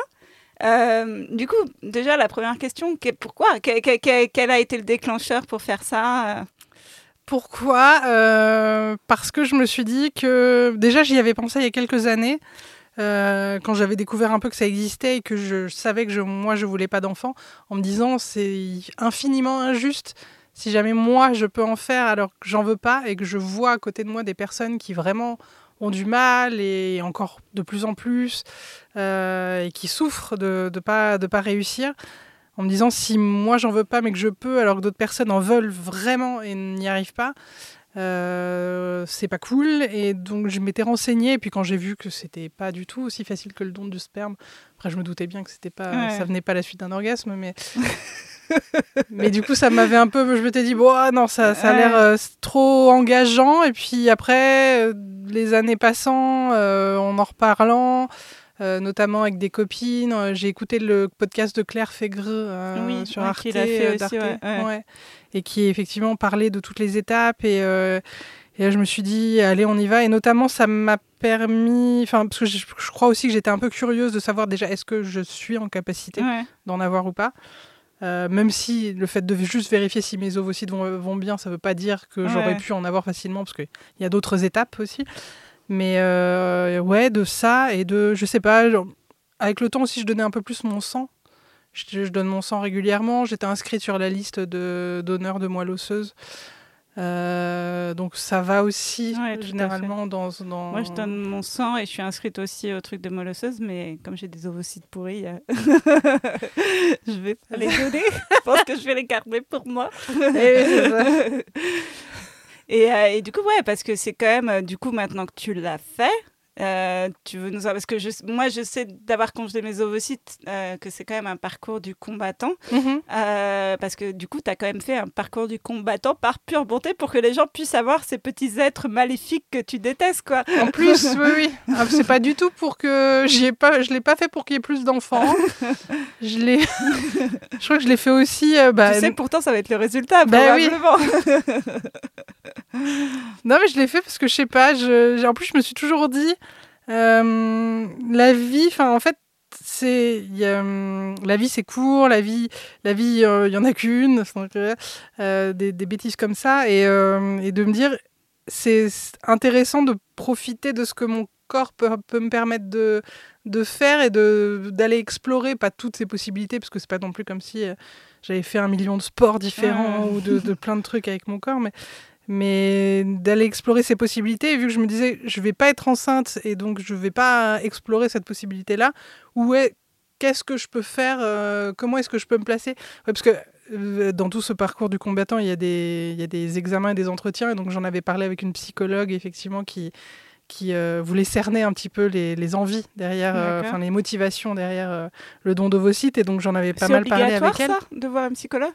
Euh, du coup, déjà la première question, que- pourquoi Que- que- que- Quel a été le déclencheur pour faire ça euh? Pourquoi? Euh, Parce que je me suis dit que déjà j'y avais pensé il y a quelques années. quand j'avais découvert un peu que ça existait et que je, savais que moi je voulais pas d'enfant, en me disant c'est infiniment injuste si jamais moi je peux en faire alors que j'en veux pas et que je vois à côté de moi des personnes qui vraiment ont du mal et encore de plus en plus euh, et qui souffrent de ne pas, de pas réussir en me disant si moi j'en veux pas mais que je peux alors que d'autres personnes en veulent vraiment et n'y arrivent pas, euh, c'est pas cool. Et donc je m'étais renseignée et puis quand j'ai vu que c'était pas du tout aussi facile que le don du sperme, après je me doutais bien que c'était pas, Ouais. ça venait pas à la suite d'un orgasme, mais mais du coup ça m'avait un peu, je m'étais dit bon ah non ça, ça a l'air euh, trop engageant et puis après euh, les années passant, en en reparlant. Euh, notamment avec des copines. Euh, J'ai écouté le podcast de Claire Fégreux euh, Oui, sur ouais, Arte, fait aussi, ouais, ouais. et qui effectivement parlait de toutes les étapes et, et là, je me suis dit allez on y va et notamment ça m'a permis enfin parce que je, je crois aussi que j'étais un peu curieuse de savoir déjà est-ce que je suis en capacité Ouais. d'en avoir ou pas? Euh, même si le fait de juste vérifier si mes ovocytes vont, vont bien, ça veut pas dire que j'aurais pu en avoir facilement, parce qu'il y a d'autres étapes aussi. Mais euh, ouais, de ça et de, je sais pas, genre, avec le temps aussi, je donnais un peu plus mon sang. Je, je donne mon sang régulièrement. J'étais inscrite sur la liste de donneurs de moelle osseuse. Euh, donc ça va aussi Ouais, généralement dans, dans... Moi, je donne mon sang et je suis inscrite aussi au truc de molosseuse, mais comme j'ai des ovocytes pourris, euh, je vais pas les donner. je pense que je vais les garder pour moi. Eh. et, euh, et du coup, ouais, parce que c'est quand même, euh, du coup, maintenant que tu l'as fait, Euh, tu veux nous parce que je, moi je sais d'avoir congelé mes ovocytes euh, que c'est quand même un parcours du combattant Mhm. Euh, parce que du coup tu as quand même fait un parcours du combattant par pure bonté pour que les gens puissent avoir ces petits êtres maléfiques que tu détestes quoi. En plus, oui, oui. Ah, c'est pas du tout pour que j'y pas, je l'ai pas fait pour qu'il y ait plus d'enfants. Je l'ai, je crois que je l'ai fait aussi. bah, tu sais pourtant ça va être le résultat Bah oui. probablement. Non, mais je l'ai fait parce que je sais pas. Je... En plus, je me suis toujours dit, euh, la vie, enfin, en fait, c'est hum, la vie, c'est court. La vie, la vie, euh, il y en a qu'une. euh, des, des bêtises comme ça, et, euh, et de me dire, c'est intéressant de profiter de ce que mon corps peut, peut me permettre de, de faire et d'aller explorer pas toutes ces possibilités parce que c'est pas non plus comme si euh, j'avais fait un million de sports différents ou de, de plein de trucs avec mon corps mais mais d'aller explorer ces possibilités et vu que je me disais je vais pas être enceinte et donc je vais pas explorer cette possibilité là où est qu'est-ce que je peux faire euh, comment est-ce que je peux me placer? Ouais, parce que euh, dans tout ce parcours du combattant il y a des il y a des examens et des entretiens et donc j'en avais parlé avec une psychologue effectivement qui qui euh, voulait cerner un petit peu les, les envies derrière, euh, enfin les motivations derrière euh, le don d'ovocytes et donc j'en avais pas mal parlé avec elle. ça de voir un psychologue?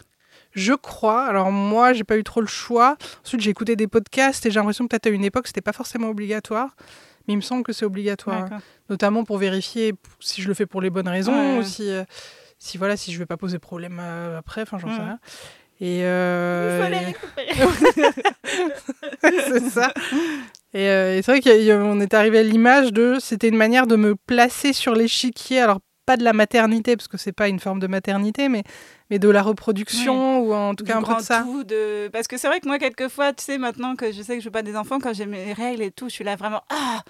Je crois. Alors moi, j'ai pas eu trop le choix. Ensuite, j'ai écouté des podcasts et j'ai l'impression que peut-être à une époque, c'était pas forcément obligatoire. Mais il me semble que c'est obligatoire, notamment pour vérifier si je le fais pour les bonnes raisons Ouais. ou si, euh, si voilà, si je vais pas poser problème euh, après. Enfin, j'en sais Ouais. rien. Et Il euh, c'est ça. Et, euh, et c'est vrai qu'on est arrivé à l'image de. C'était une manière de me placer sur l'échiquier. Alors, pas de la maternité, parce que c'est pas une forme de maternité, mais, mais de la reproduction, ou en tout du cas un peu de ça. tout de parce que c'est vrai que moi quelquefois tu sais maintenant que je sais que je veux pas des enfants quand j'ai mes règles et tout je suis là vraiment ah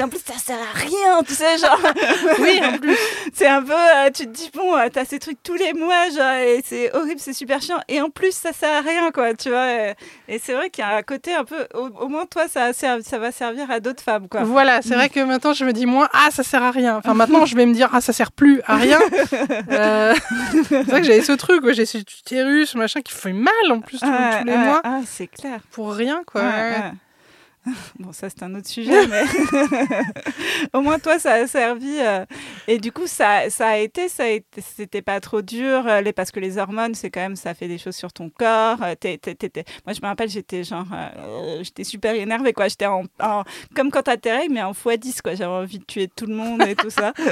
en plus ça sert à rien tu sais genre Oui, en plus. c'est un peu euh, tu te dis bon euh, t'as ces trucs tous les mois genre et c'est horrible c'est super chiant et en plus ça sert à rien quoi tu vois et, et c'est vrai qu'il y a un côté un peu au, au moins toi ça, a servi- ça va servir à d'autres femmes quoi Voilà, c'est vrai que maintenant je me dis moins ah ça sert à rien. Enfin maintenant je vais me dire ah ça sert plus à rien. Euh, c'est vrai que j'avais ce truc, j'ai ce utérus machin qui fait mal en plus tous, Ah, tous les ah, mois ah, c'est clair pour rien quoi. Ouais. Bon, ça c'est un autre sujet, mais au moins toi ça a servi. euh, Et du coup, ça, ça a été, ça c'était pas trop dur, euh, les, parce que les hormones, c'est quand même, ça fait des choses sur ton corps. euh, Moi, je me rappelle, j'étais genre, j'étais super énervée, quoi. J'étais en, en- comme quand t'as tes règles, mais en x10, quoi. J'avais envie de tuer tout le monde et tout ça.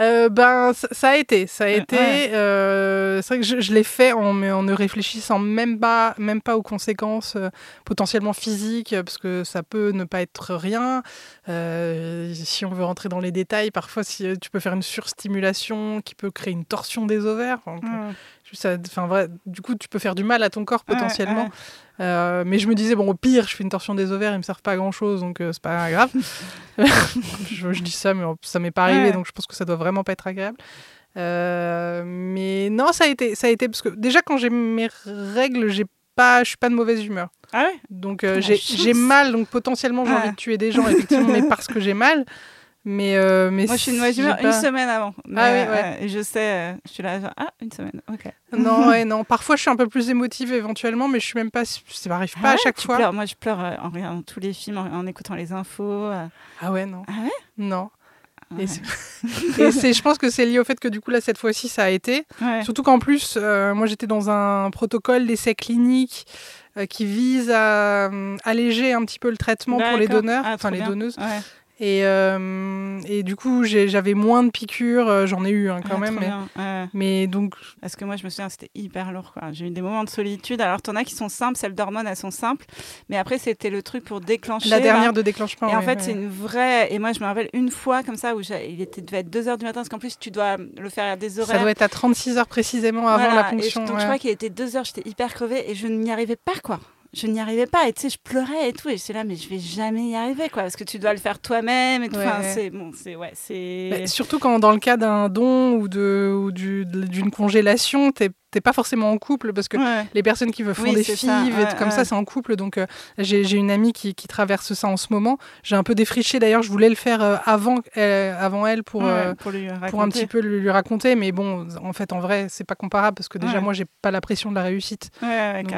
Euh, ben ça, ça a été, ça a Ouais, été. ouais. euh, c'est vrai que je, je l'ai fait en, mais en ne réfléchissant même pas, même pas aux conséquences euh, potentiellement physiques, parce que ça peut ne pas être rien. Si on veut rentrer dans les détails, parfois si tu peux faire une surstimulation qui peut créer une torsion des ovaires. Enfin. Ça- enfin, vrai, du coup, tu peux faire du mal à ton corps potentiellement. Euh, mais je me disais, bon, au pire, je fais une torsion des ovaires, ils me servent pas à grand chose, donc euh, c'est pas grave. je, je dis ça, mais ça m'est pas arrivé, donc je pense que ça doit vraiment pas être agréable. Euh, mais non, ça a été, ça a été parce que déjà quand j'ai mes règles, j'ai pas, je suis pas de mauvaise humeur. Ah ouais? Donc euh, La j'ai mal, donc potentiellement j'ai Ah. envie de tuer des gens, effectivement, mais parce que j'ai mal. Mais, euh, mais Moi, je suis une si mauvaise humeur une semaine avant. Ah oui, Mais, ouais. euh, et je sais, euh, je suis là, genre, ah, une semaine, ok. Non, ouais, non. Parfois, je suis un peu plus émotive éventuellement, mais je suis même pas. Ça m'arrive pas Ah à ouais, chaque fois. pleures. Moi, je pleure euh, en regardant tous les films, en, en écoutant les infos. Ah ouais, non. Ah ouais? Non. Ouais. Et c'est- je pense que c'est lié au fait que du coup là cette fois-ci ça a été. Ouais. Surtout qu'en plus, moi j'étais dans un protocole d'essai clinique qui vise à euh, alléger un petit peu le traitement pour les donneurs, Ah, enfin les bien. donneuses. Et, euh, et du coup j'avais moins de piqûres, euh, j'en ai eu hein, quand Ah, même. Mais. Ouais. mais donc Parce que moi, je me souviens, c'était hyper lourd. J'ai eu des moments de solitude. Alors, t'en as qui sont simples, celles d'hormones, elles sont simples. Mais après, c'était le truc pour déclencher. la là. dernière de déclenchement. Et en fait, ouais. c'est une vraie. Et moi, je me rappelle une fois comme ça où il était, devait être 2 h du matin, parce qu'en plus, tu dois le faire à des horaires. ça doit être à 36 heures précisément avant Voilà. la Et ponction. je- donc, je crois qu'il était 2 heures, j'étais hyper crevée et je n'y arrivais pas, quoi. Je n'y arrivais pas. Et tu sais, je pleurais et tout. Et j'étais là, mais je vais jamais y arriver, quoi. Parce que tu dois le faire toi-même et tout. Ouais, Enfin, c'est. Bon, c'est. Ouais, c'est. Mais surtout quand dans le cas d'un don ou de ou du- d'une congélation, t'es t'es pas forcément en couple parce que Ouais. les personnes qui font Oui, des c'est et tout comme ouais. ça, c'est en couple. Donc euh, j'ai j'ai une amie qui, qui traverse ça en ce moment. J'ai un peu défriché d'ailleurs, je voulais le faire euh, avant, euh, avant elle pour, euh, pour, un petit peu lui, lui raconter. Mais bon, en fait, en vrai, c'est pas comparable parce que déjà, moi, j'ai pas la pression de la réussite. Donc,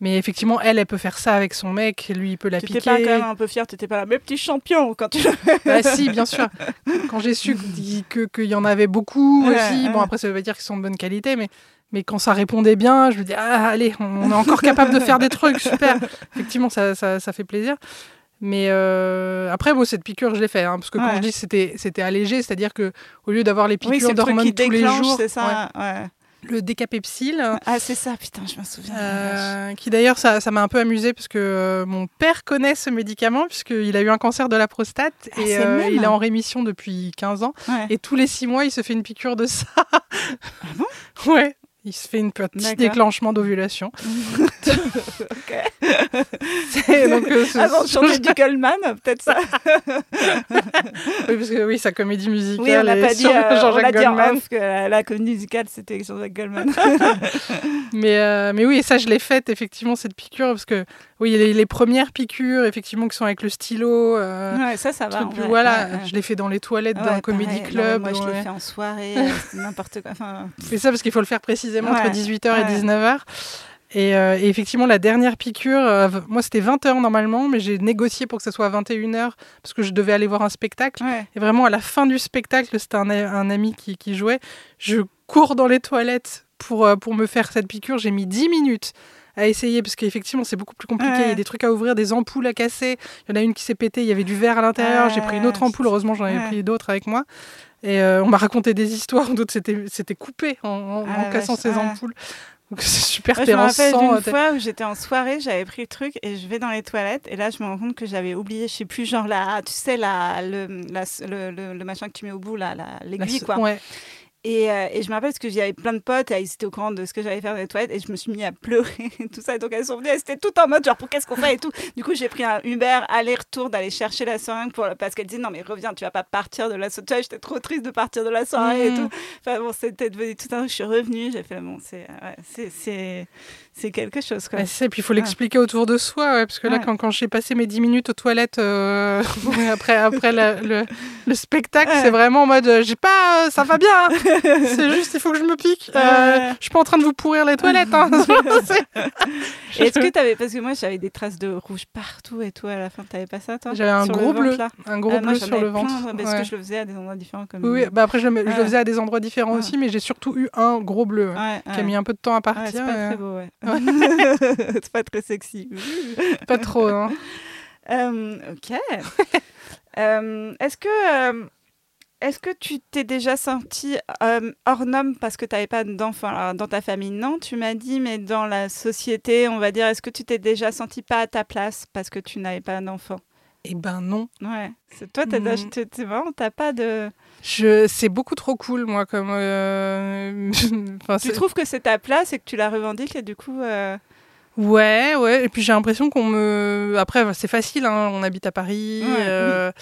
Mais effectivement, elle, elle peut faire ça avec son mec, lui, il peut la piquer. n'étais pas quand même un peu fière, tu n'étais pas là, mais petit champion quand tu. Bah si, bien sûr. Quand j'ai su qu'il que, qu'il y en avait beaucoup Ouais, aussi, bon après ça veut pas dire qu'ils sont de bonne qualité, mais, mais quand ça répondait bien, je me dis, ah allez, on, est encore capable de faire des trucs, super. Effectivement, ça, ça, ça fait plaisir. Mais euh, après, bon, cette piqûre, je l'ai fait, hein, parce que quand Ouais. je dis que c'était, c'était allégé, c'est-à-dire que au lieu d'avoir les Oui, piqûres le truc d'hormones qui tous les jours, c'est ça. ouais. ouais, le décapepsile, Ah, c'est ça, putain, je me souviens. euh, qui d'ailleurs, ça, ça m'a un peu amusé parce que euh, mon père connaît ce médicament puisqu'il a eu un cancer de la prostate Ah, et euh, même il est en rémission depuis 15 ans. Ouais. Et tous les 6 mois, il se fait une piqûre de ça. Ah bon? Ouais. Il se fait un petit déclenchement d'ovulation. Ok. C'est- donc, euh, ce- Avant de changer du Goldman, peut-être ça. oui, parce que oui, sa comédie musicale. Oui, on n'a pas dit, euh, on l'a dit en off que la, la comédie musicale, c'était Jean-Jacques Goldman. Mais, euh, mais oui, et ça, je l'ai faite, effectivement, cette piqûre, parce que oui, les, les premières piqûres, effectivement, qui sont avec le stylo. euh, ouais, ça, ça va. truc voilà, Ouais, ouais. je l'ai fait dans les toilettes d'un comédie Non, club. moi, je l'ai fait en soirée, n'importe quoi. Enfin, C'est ça parce qu'il faut le faire précisément entre Ouais, 18h ouais. et 19h. Et, euh, et effectivement, la dernière piqûre, euh, moi c'était 20h normalement, mais j'ai négocié pour que ce soit 21h parce que je devais aller voir un spectacle. ouais. Et vraiment, à la fin du spectacle, c'était un, un ami qui, qui jouait. Je cours dans les toilettes pour, euh, pour me faire cette piqûre. J'ai mis 10 minutes à essayer parce qu'effectivement, c'est beaucoup plus compliqué. Ouais. Il y a des trucs à ouvrir, des ampoules à casser. Il y en a une qui s'est pétée, il y avait du verre à l'intérieur. J'ai pris une autre ampoule. Heureusement, j'en avais pris d'autres avec moi. Et euh, on m'a raconté des histoires où d'autres s'étaient s'étaient coupés en, en- Ah en la cassant ces ouais. ampoules. Donc c'est super Moi, je me rappelle d'une fois où j'étais en soirée, j'avais pris le truc et je vais dans les toilettes et là je me rends compte que j'avais oublié, je sais plus, genre là, tu sais, la, le, la- le, le- le machin que tu mets au bout, la- La l'aiguille so- quoi. Ouais. Et, euh, et je me rappelle parce que j'avais plein de potes et ils étaient au courant de ce que j'allais faire dans les toilettes et je me suis mis à pleurer et tout ça. Et donc elles sont venues, elles étaient toutes en mode genre pour qu'est-ce qu'on fait et tout. Du coup, j'ai pris un Uber aller-retour d'aller chercher la seringue pour, parce qu'elle disait non mais reviens, tu vas pas partir de la soirée. Tu vois, J'étais trop triste de partir de la soirée et Mhm. tout. Enfin bon, c'était devenu tout un. Je suis revenue, j'ai fait bon, c'est ouais, c'est- c'est quelque chose quoi. Et puis il faut l'expliquer autour de soi, ouais, parce que là, quand, quand j'ai passé mes 10 minutes aux toilettes euh, après, après la- le, le spectacle, c'est vraiment en mode euh, j'ai pas, euh, ça va bien, hein. c'est juste il faut que je me pique. Euh, je suis pas en train de vous pourrir les toilettes. hein. Est-ce que t'avais parce que moi j'avais des traces de rouge partout et tout à la fin, t'avais pas ça toi J'avais un gros ventre, bleu, un gros Ah, bleu sur le avais plein, ventre. parce ouais. que je le faisais à des endroits différents comme. Oui, bah après je, le- je Ouais. le faisais à des endroits différents aussi, mais j'ai surtout eu un gros bleu Ouais, qui a mis un peu de temps à partir. c'est pas très beau, ouais. c'est pas très sexy. pas trop. hein. Euh, ok. Euh, est-ce que, euh, est-ce que tu t'es déjà senti hors norme parce que tu n'avais pas d'enfant Dans ta famille, non, tu m'as dit, mais dans la société, on va dire, est-ce que tu t'es déjà senti pas à ta place parce que tu n'avais pas d'enfant? Eh ben non. Ouais. C'est toi, t'as Mm. t'es- t'es vraiment, t'as pas de. Je, c'est beaucoup trop cool, moi, comme. euh, enfin, Tu trouves que c'est ta place et que tu la revendiques et du coup. euh, Ouais, ouais. Et puis j'ai l'impression qu'on me. Après, c'est facile, hein, on habite à Paris. Ouais, euh,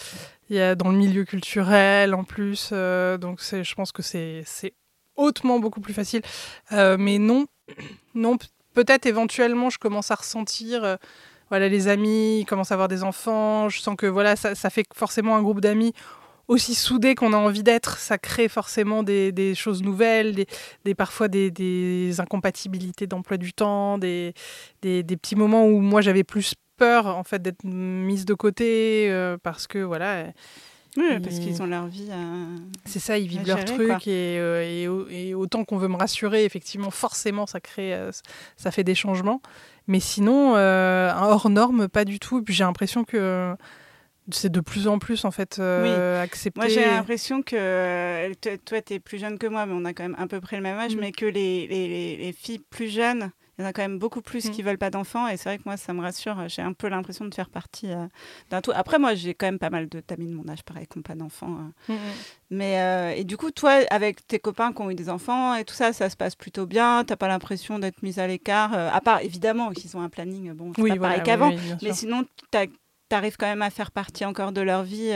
Il y a dans le milieu culturel en plus. donc c'est, je pense que c'est, c'est hautement beaucoup plus facile. Mais non, non. Peut-être éventuellement, je commence à ressentir. Voilà, les amis, ils commencent à avoir des enfants. Je sens que voilà, ça, fait forcément un groupe d'amis aussi soudé qu'on a envie d'être. Ça crée forcément des, choses nouvelles, des, parfois des, incompatibilités d'emploi du temps, des petits moments où moi j'avais plus peur en fait d'être mise de côté euh, parce que voilà ouais, parce Ils- qu'ils ont leur vie. à- c'est ça ils vivent leur gérer, truc et, euh, et, au- et autant qu'on veut me rassurer effectivement forcément ça crée euh, ça fait des changements mais sinon euh, un hors norme pas du tout et puis j'ai l'impression que c'est de plus en plus en fait euh, accepté Moi, j'ai l'impression que euh, toi- tu es plus jeune que moi, mais on a quand même à peu près le même âge, Mm. mais que les, les, les- les filles plus jeunes, il y en a quand même beaucoup plus Mm. qui veulent pas d'enfants. Et c'est vrai que moi, ça me rassure. J'ai un peu l'impression de faire partie euh, d'un tout. Après, moi, j'ai quand même pas mal de d'amis de mon âge, pareil, qui n'ont pas d'enfants. euh. Mm, mm. Mais euh, et du coup, toi, avec tes copains qui ont eu des enfants et tout ça, ça se passe plutôt bien? T'as pas l'impression d'être mise à l'écart, euh, à part évidemment qu'ils ont un planning. Bon, c'est oui pas voilà, pareil oui, qu'avant. oui, Mais sinon, tu arrives quand même à faire partie encore de leur vie,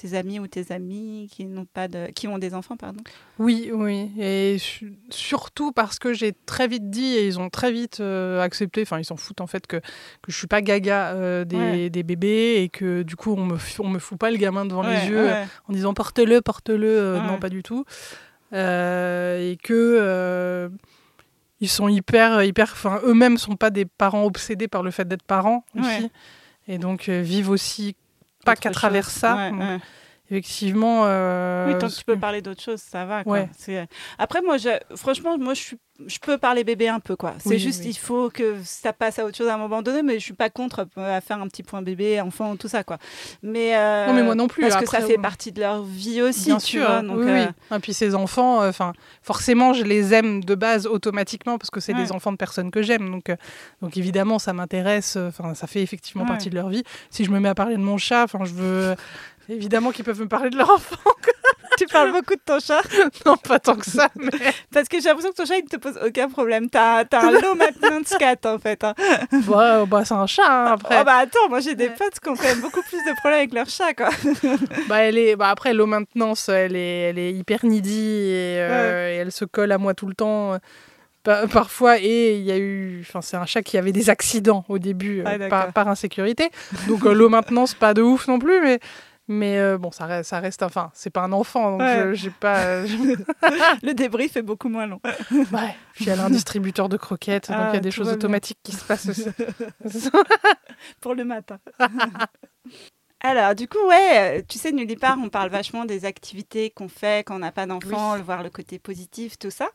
tes amis ou tes amis qui n'ont pas de, qui ont des enfants, pardon? Oui, oui. Et su- surtout parce que j'ai très vite dit, et ils ont très vite euh, accepté, enfin ils s'en foutent en fait, que, que je suis pas gaga euh, des, Ouais. des bébés et que du coup on me, on me fout pas le gamin devant Ouais, les yeux ouais. en disant porte-le, porte-le. euh. Non, pas du tout. Euh, et que. euh, ils sont hyper, hyper, enfin, eux-mêmes sont pas des parents obsédés par le fait d'être parents aussi, et donc euh, vivent aussi pas qu'à travers ça. Effectivement. euh, Oui, tant que tu peux parler d'autre chose, ça va. Quoi. Ouais. C'est- Après, moi, je... franchement, moi, je, suis... je peux parler bébé un peu. quoi. C'est Oui, juste, oui. il faut que ça passe à autre chose à un moment donné, mais je suis pas contre euh, à faire un petit point bébé, enfant, tout ça. quoi. Mais, euh, Non, mais moi non plus. Parce que ça fait partie de leur vie aussi. Bien sûr, vois, donc, oui, euh. Et puis ces enfants, enfin, forcément, je les aime de base automatiquement parce que c'est Ouais. des enfants de personnes que j'aime. Donc, euh, donc évidemment, ça m'intéresse. euh, Enfin, ça fait effectivement Ouais. partie de leur vie. Si je me mets à parler de mon chat, enfin, je veux évidemment qu'ils peuvent me parler de leur enfant. Tu parles beaucoup de ton chat non, pas tant que ça. Mais... parce que j'ai l'impression que ton chat, il ne te pose aucun problème. T'as as un low maintenance cat, en fait. hein. Ouais, bah, c'est un chat. hein, après, Oh, bah attends, moi, j'ai des Ouais. potes qui ont quand même beaucoup plus de problèmes avec leur chat, quoi. Bah, elle est, bah, après, l'eau maintenance, elle est, elle est hyper needy et, euh, et elle se colle à moi tout le temps. euh, pa- Parfois, et il y a eu. Enfin, c'est un chat qui avait des accidents au début euh, Ah, d'accord. par, par insécurité. Donc, euh, l'eau maintenance, pas de ouf non plus, mais. Mais euh, bon, ça reste, ça reste. Enfin, c'est pas un enfant, donc Ouais. j'ai pas. je- Le débrief est beaucoup moins long. ouais. Puis elle a un distributeur de croquettes, donc il y Ah, a des tout choses bien. automatiques qui se passent aussi. pour le matin. Alors, du coup, ouais, euh, tu sais, nulle part, on parle vachement des activités qu'on fait quand on n'a pas d'enfant, voir le côté positif, tout ça.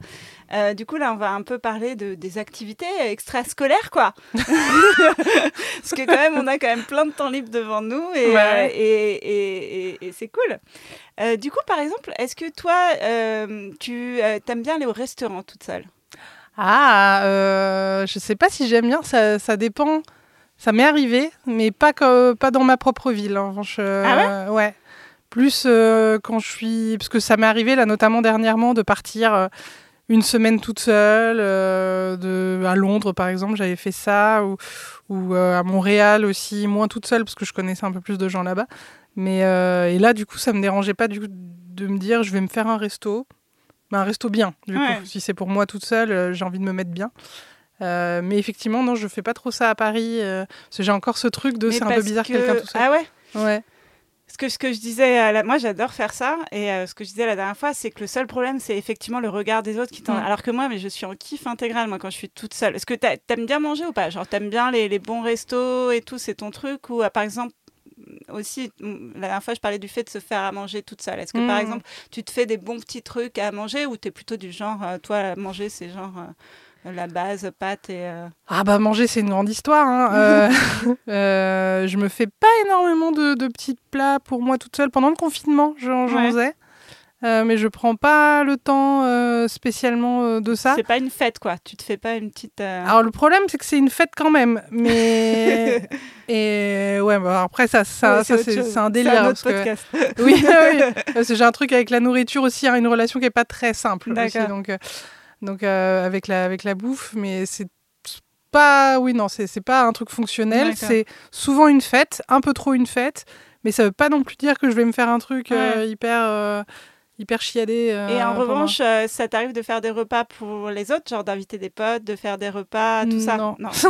Euh, du coup, là, on va un peu parler de, des activités extrascolaires, quoi. Parce que quand même, on a quand même plein de temps libre devant nous et, Ouais. euh, et, et- c'est cool. Euh, du coup, par exemple, est-ce que toi, tu aimes bien aller au restaurant toute seule? Ah, euh, je sais pas si j'aime bien, ça, ça dépend. Ça m'est arrivé, mais pas, que, pas dans ma propre ville. En revanche, Ah ouais? Plus euh, quand je suis. Parce que ça m'est arrivé, là, notamment dernièrement, de partir euh, une semaine toute seule. euh, de, à Londres, par exemple, j'avais fait ça. Ou, ou à Montréal aussi, moins toute seule, parce que je connaissais un peu plus de gens là-bas. Mais, et là, du coup, ça me dérangeait pas du coup, de me dire je vais me faire un resto. Mais un resto bien, du Ouais. coup. Si c'est pour moi toute seule, j'ai envie de me mettre bien. Euh, mais effectivement, non, je fais pas trop ça à Paris. euh, parce que j'ai encore ce truc de c'est un peu bizarre que- quelqu'un tout seul. Ah ouais? Ouais. Ce que, ce que je disais, à la- moi j'adore faire ça, et euh, ce que je disais la dernière fois, c'est que le seul problème, c'est effectivement le regard des autres qui t'en... Mm. Alors que moi, mais je suis en kiff intégral, moi, quand je suis toute seule. Est-ce que t'a- t'aimes bien manger ou pas? Genre, t'aimes bien les, les bons restos et tout, c'est ton truc? Ou par exemple, aussi, mm, la dernière fois, je parlais du fait de se faire à manger toute seule. Est-ce que par Mm. exemple, tu te fais des bons petits trucs à manger ou t'es plutôt du genre, toi, manger, c'est genre la base, pâtes et. euh, Ah bah manger c'est une grande histoire. hein. Euh, euh, je me fais pas énormément de, de petits plats pour moi toute seule. Pendant le confinement, j'en Ouais. faisais. Euh, mais je prends pas le temps euh, spécialement euh, de ça. C'est pas une fête, quoi. Tu te fais pas une petite. Alors le problème c'est que c'est une fête quand même. Mais et ouais bah, après ça ça, ouais, ça, autre c'est un délire. un autre parce que- podcast. oui, oui. Que j'ai un truc avec la nourriture aussi, hein, une relation qui est pas très simple aussi, donc, donc euh, avec la avec la bouffe, mais c'est pas, oui non, c'est c'est pas un truc fonctionnel, c'est souvent une fête, un peu trop une fête, mais ça veut pas non plus dire que je vais me faire un truc euh, Ouais. hyper euh, hyper chiadé. euh, Et en revanche, euh, ça t'arrive de faire des repas pour les autres, genre d'inviter des potes, de faire des repas, tout ça? Non. Fait,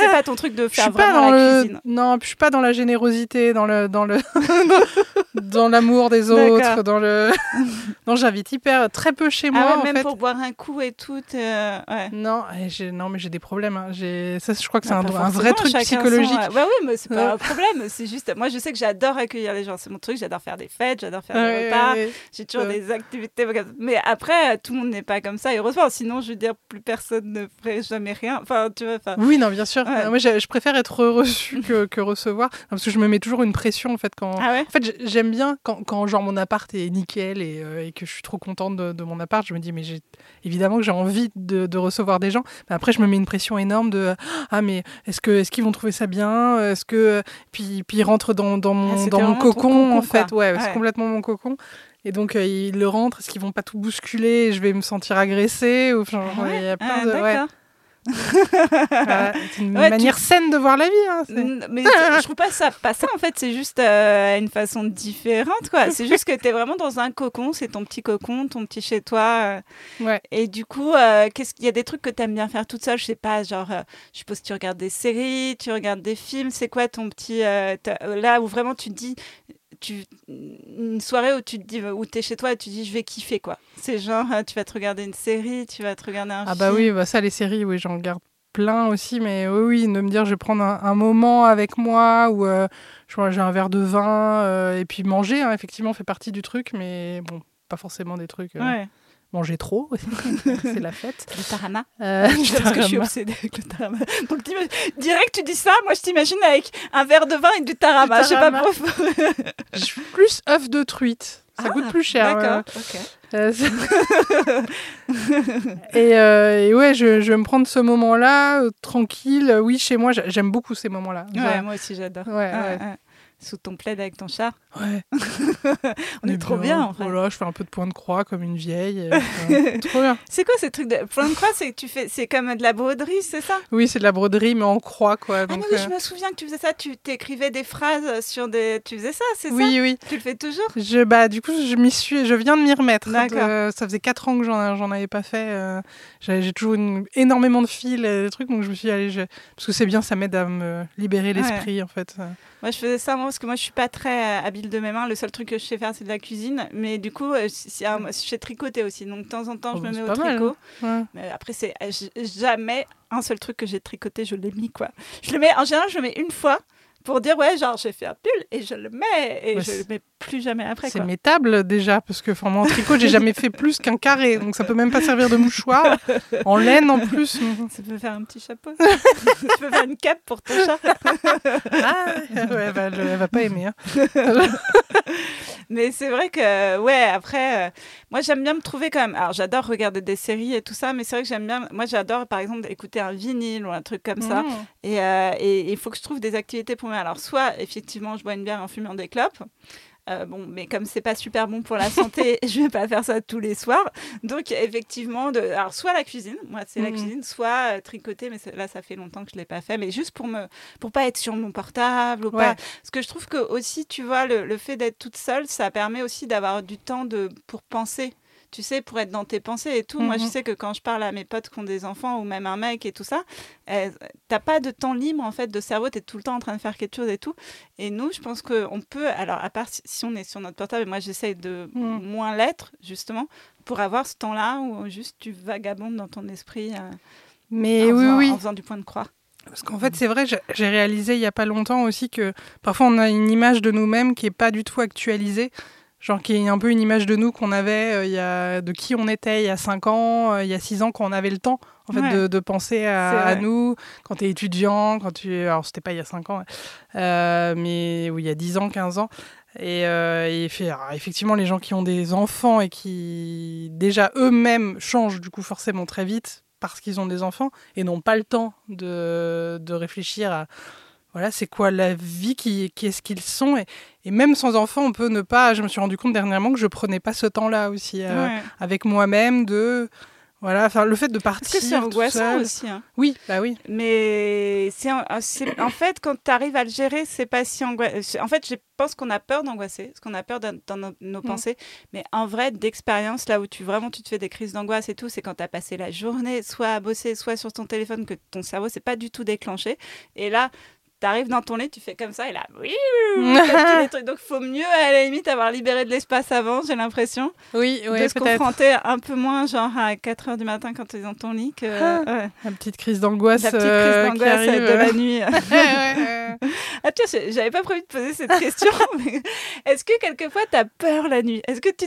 c'est pas ton truc de je faire suis pas vraiment dans la le cuisine. non, je suis pas dans la générosité, dans le dans le dans l'amour des autres, dans le non, j'invite hyper très peu chez moi Ah ouais, en même fait. pour boire un coup et tout. euh, ouais. Non, j'ai- non, mais j'ai des problèmes. hein. J'ai- Ça, je crois que c'est Bah, un, vrai truc psychologique. son, euh, Ouais, oui, mais c'est pas un problème. C'est juste, moi, je sais que j'adore accueillir les gens. C'est mon truc. J'adore faire des fêtes, j'adore faire des repas. J'ai toujours Ouais. des activités. Mais après, euh, tout le monde n'est pas comme ça. Et heureusement, sinon, je veux dire, plus personne ne ferait jamais rien. Enfin, tu vois. Enfin, Oui, non, bien sûr. Ouais. Euh, Moi, je préfère être reçu que, que recevoir. Non, parce que je me mets toujours une pression, en fait, quand. ah ouais? En fait, j'ai- j'aime bien quand, quand genre mon appart est nickel et, euh, et que je suis trop contente de, de mon appart. Je me dis, mais j'ai évidemment que j'ai envie de, de recevoir des gens. Mais après, je me mets une pression énorme de ah mais est-ce que est-ce qu'ils vont trouver ça bien? Est-ce que puis puis ils rentrent dans, dans mon Ah, dans mon cocon, cocon, en fait. quoi. Ouais, Ouais. c'est complètement mon cocon. Et donc euh, ils le rentrent. Est-ce qu'ils vont pas tout bousculer et Je vais me sentir agressée ou enfin, Ah il y a plein Ah, de ouais. Voilà, c'est une Ouais, tu- manière saine de voir la vie. hein, Mais je trouve pas ça, pas ça en fait, c'est juste euh, une façon différente quoi. C'est juste que tu es vraiment dans un cocon, c'est ton petit cocon, ton petit chez toi. euh, Ouais. Et du coup, euh, qu'est-ce qu'il y a des trucs que tu aimes bien faire toute seule, je sais pas, genre je suppose que tu regardes des séries, tu regardes des films, c'est quoi ton petit là où vraiment tu te dis tu, une soirée où tu te dis, où t'es chez toi et tu dis, je vais kiffer, quoi. C'est genre, euh, tu vas te regarder une série, tu vas te regarder un Ah film. bah oui, bah ça, les séries, oui, j'en regarde plein aussi, mais oui, oui, de me dire, je vais prendre un, un moment avec moi où euh, je vois, j'ai un verre de vin, euh, et puis manger, hein, effectivement, fait partie du truc, mais bon, pas forcément des trucs. euh, Ouais, Manger trop, c'est la fête. du tarama. Euh, du Parce que je suis obsédée avec le tarama. Donc, direct, tu dis ça, moi, je t'imagine avec un verre de vin et du tarama. Je sais pas pourquoi. Je suis plus œuf de truite. Ça Ah, coûte plus cher. D'accord, euh. Euh, et, euh, et ouais, je, je vais me prendre ce moment-là, tranquille. Oui, chez moi, j'a- j'aime beaucoup ces moments-là. Ouais, Voilà. moi aussi, j'adore. Ouais, ouais. Sous ton plaid avec ton chat. Ouais. On est trop bien, en vrai. Voilà, je fais un peu de point de croix comme une vieille. euh, trop bien. C'est quoi ces trucs de point de croix? C'est tu fais, c'est comme de la broderie, c'est ça? Oui, c'est de la broderie, mais en croix, quoi. Ah non, oui, euh, je me souviens que tu faisais ça. Tu t'écrivais des phrases sur des. Tu faisais ça, c'est ça? oui, oui. Tu le fais toujours? Je, bah, du coup, je m'y suis, je viens de m'y remettre. D'accord. De- ça faisait 4 ans que j'en, j'en avais pas fait. euh, j'ai, toujours une- énormément de fils et des trucs, donc je me suis dit, allez, je- parce que c'est bien, ça m'aide à me libérer l'esprit, en fait. euh. Moi, je faisais ça moi parce que moi, je suis pas très euh, de mes mains. Le seul truc que je sais faire, c'est de la cuisine. Mais du coup, euh, ah, je sais tricoter aussi. Donc, de temps en temps, Oh, je me c'est mets au mal, tricot. Ouais. Mais après, c'est euh, jamais un seul truc que j'ai tricoté, je l'ai mis, quoi. Je le mets, en général, je le mets une fois pour dire, ouais, genre, j'ai fait un pull et je le mets. Et Ouais, je le mets plus jamais après, C'est mes tables déjà, parce que enfin, moi, en tricot, j'ai jamais fait plus qu'un carré, donc ça peut même pas servir de mouchoir. En laine en plus. Ça peut faire un petit chapeau. tu peux faire une cape pour ton chat. Ah, ouais, elle, va, elle va pas aimer. hein. Mais c'est vrai que, ouais, après, euh, moi j'aime bien me trouver quand même. Alors j'adore regarder des séries et tout ça, mais c'est vrai que j'aime bien. Moi j'adore par exemple écouter un vinyle ou un truc comme ça. Mmh. Et euh, et il faut que je trouve des activités pour moi. Alors soit effectivement je bois une bière en fumant des clopes. Euh, bon, mais comme c'est pas super bon pour la santé, je vais pas faire ça tous les soirs. Donc effectivement, de, alors soit la cuisine, moi c'est la Mhm. cuisine, soit euh, tricoter, mais là ça fait longtemps que je l'ai pas fait, mais juste pour me, pour pas être sur mon portable ou Ouais. pas. Parce que je trouve que aussi, tu vois, le, le fait d'être toute seule, ça permet aussi d'avoir du temps de pour penser. Tu sais, pour être dans tes pensées et tout. Moi, je Mhm. sais que quand je parle à mes potes qui ont des enfants ou même un mec et tout ça, euh, t'as pas de temps libre en fait de cerveau. T'es tout le temps en train de faire quelque chose et tout. Et nous, je pense qu'on peut, alors à part si, on est sur notre portable, et moi j'essaye de Mhm. moins l'être justement pour avoir ce temps-là où juste tu vagabondes dans ton esprit euh, Mais en, oui, faisant, oui. en faisant du point de croix. Parce qu'en fait, c'est vrai, j'ai- réalisé il y a pas longtemps aussi que parfois on a une image de nous-mêmes qui est pas du tout actualisée. Genre qui est un peu une image de nous qu'on avait euh, il y a, de qui on était il y a 5 ans, euh, il y a 6 ans, quand on avait le temps en fait, Ouais. de, de penser à, nous, quand tu es étudiant, quand tu Alors c'était pas il y a 5 ans. Euh, mais oui, il y a 10 ans, 15 ans. Et, euh, et fait- alors, effectivement, les gens qui ont des enfants et qui déjà eux-mêmes changent du coup forcément très vite parce qu'ils ont des enfants et n'ont pas le temps de, de réfléchir à voilà, c'est quoi la vie, qui, qui est-ce qu'ils sont. Et, et même sans enfants, on peut ne pas. Je me suis rendu compte dernièrement que je prenais pas ce temps-là aussi euh, Ouais. avec moi-même de. Voilà, enfin, le fait de partir. c'est angoissant aussi. hein. Oui, bah oui. Mais c'est en, ah, c'est- en fait, quand tu arrives à le gérer, c'est pas si angoissant. En fait, je pense qu'on a peur d'angoisser, parce qu'on a peur dans, dans nos, nos Mm. pensées. Mais en vrai, d'expérience, là où tu vraiment tu te fais des crises d'angoisse et tout, c'est quand tu as passé la journée soit à bosser, soit sur ton téléphone, que ton cerveau s'est pas du tout déclenché. Et là, tu arrives dans ton lit, tu fais comme ça, et là, oui, les trucs. Donc, faut mieux à la limite avoir libéré de l'espace avant, j'ai l'impression, Oui, de ouais, se confronter un peu moins, genre à 4 heures du matin quand tu es dans ton lit, que Ah. ouais, La petite crise d'angoisse. la petite euh, crise qui d'angoisse de la nuit. Ah tiens, j'avais pas prévu de poser cette question, mais est-ce que quelquefois t'as peur la nuit? Est-ce que tu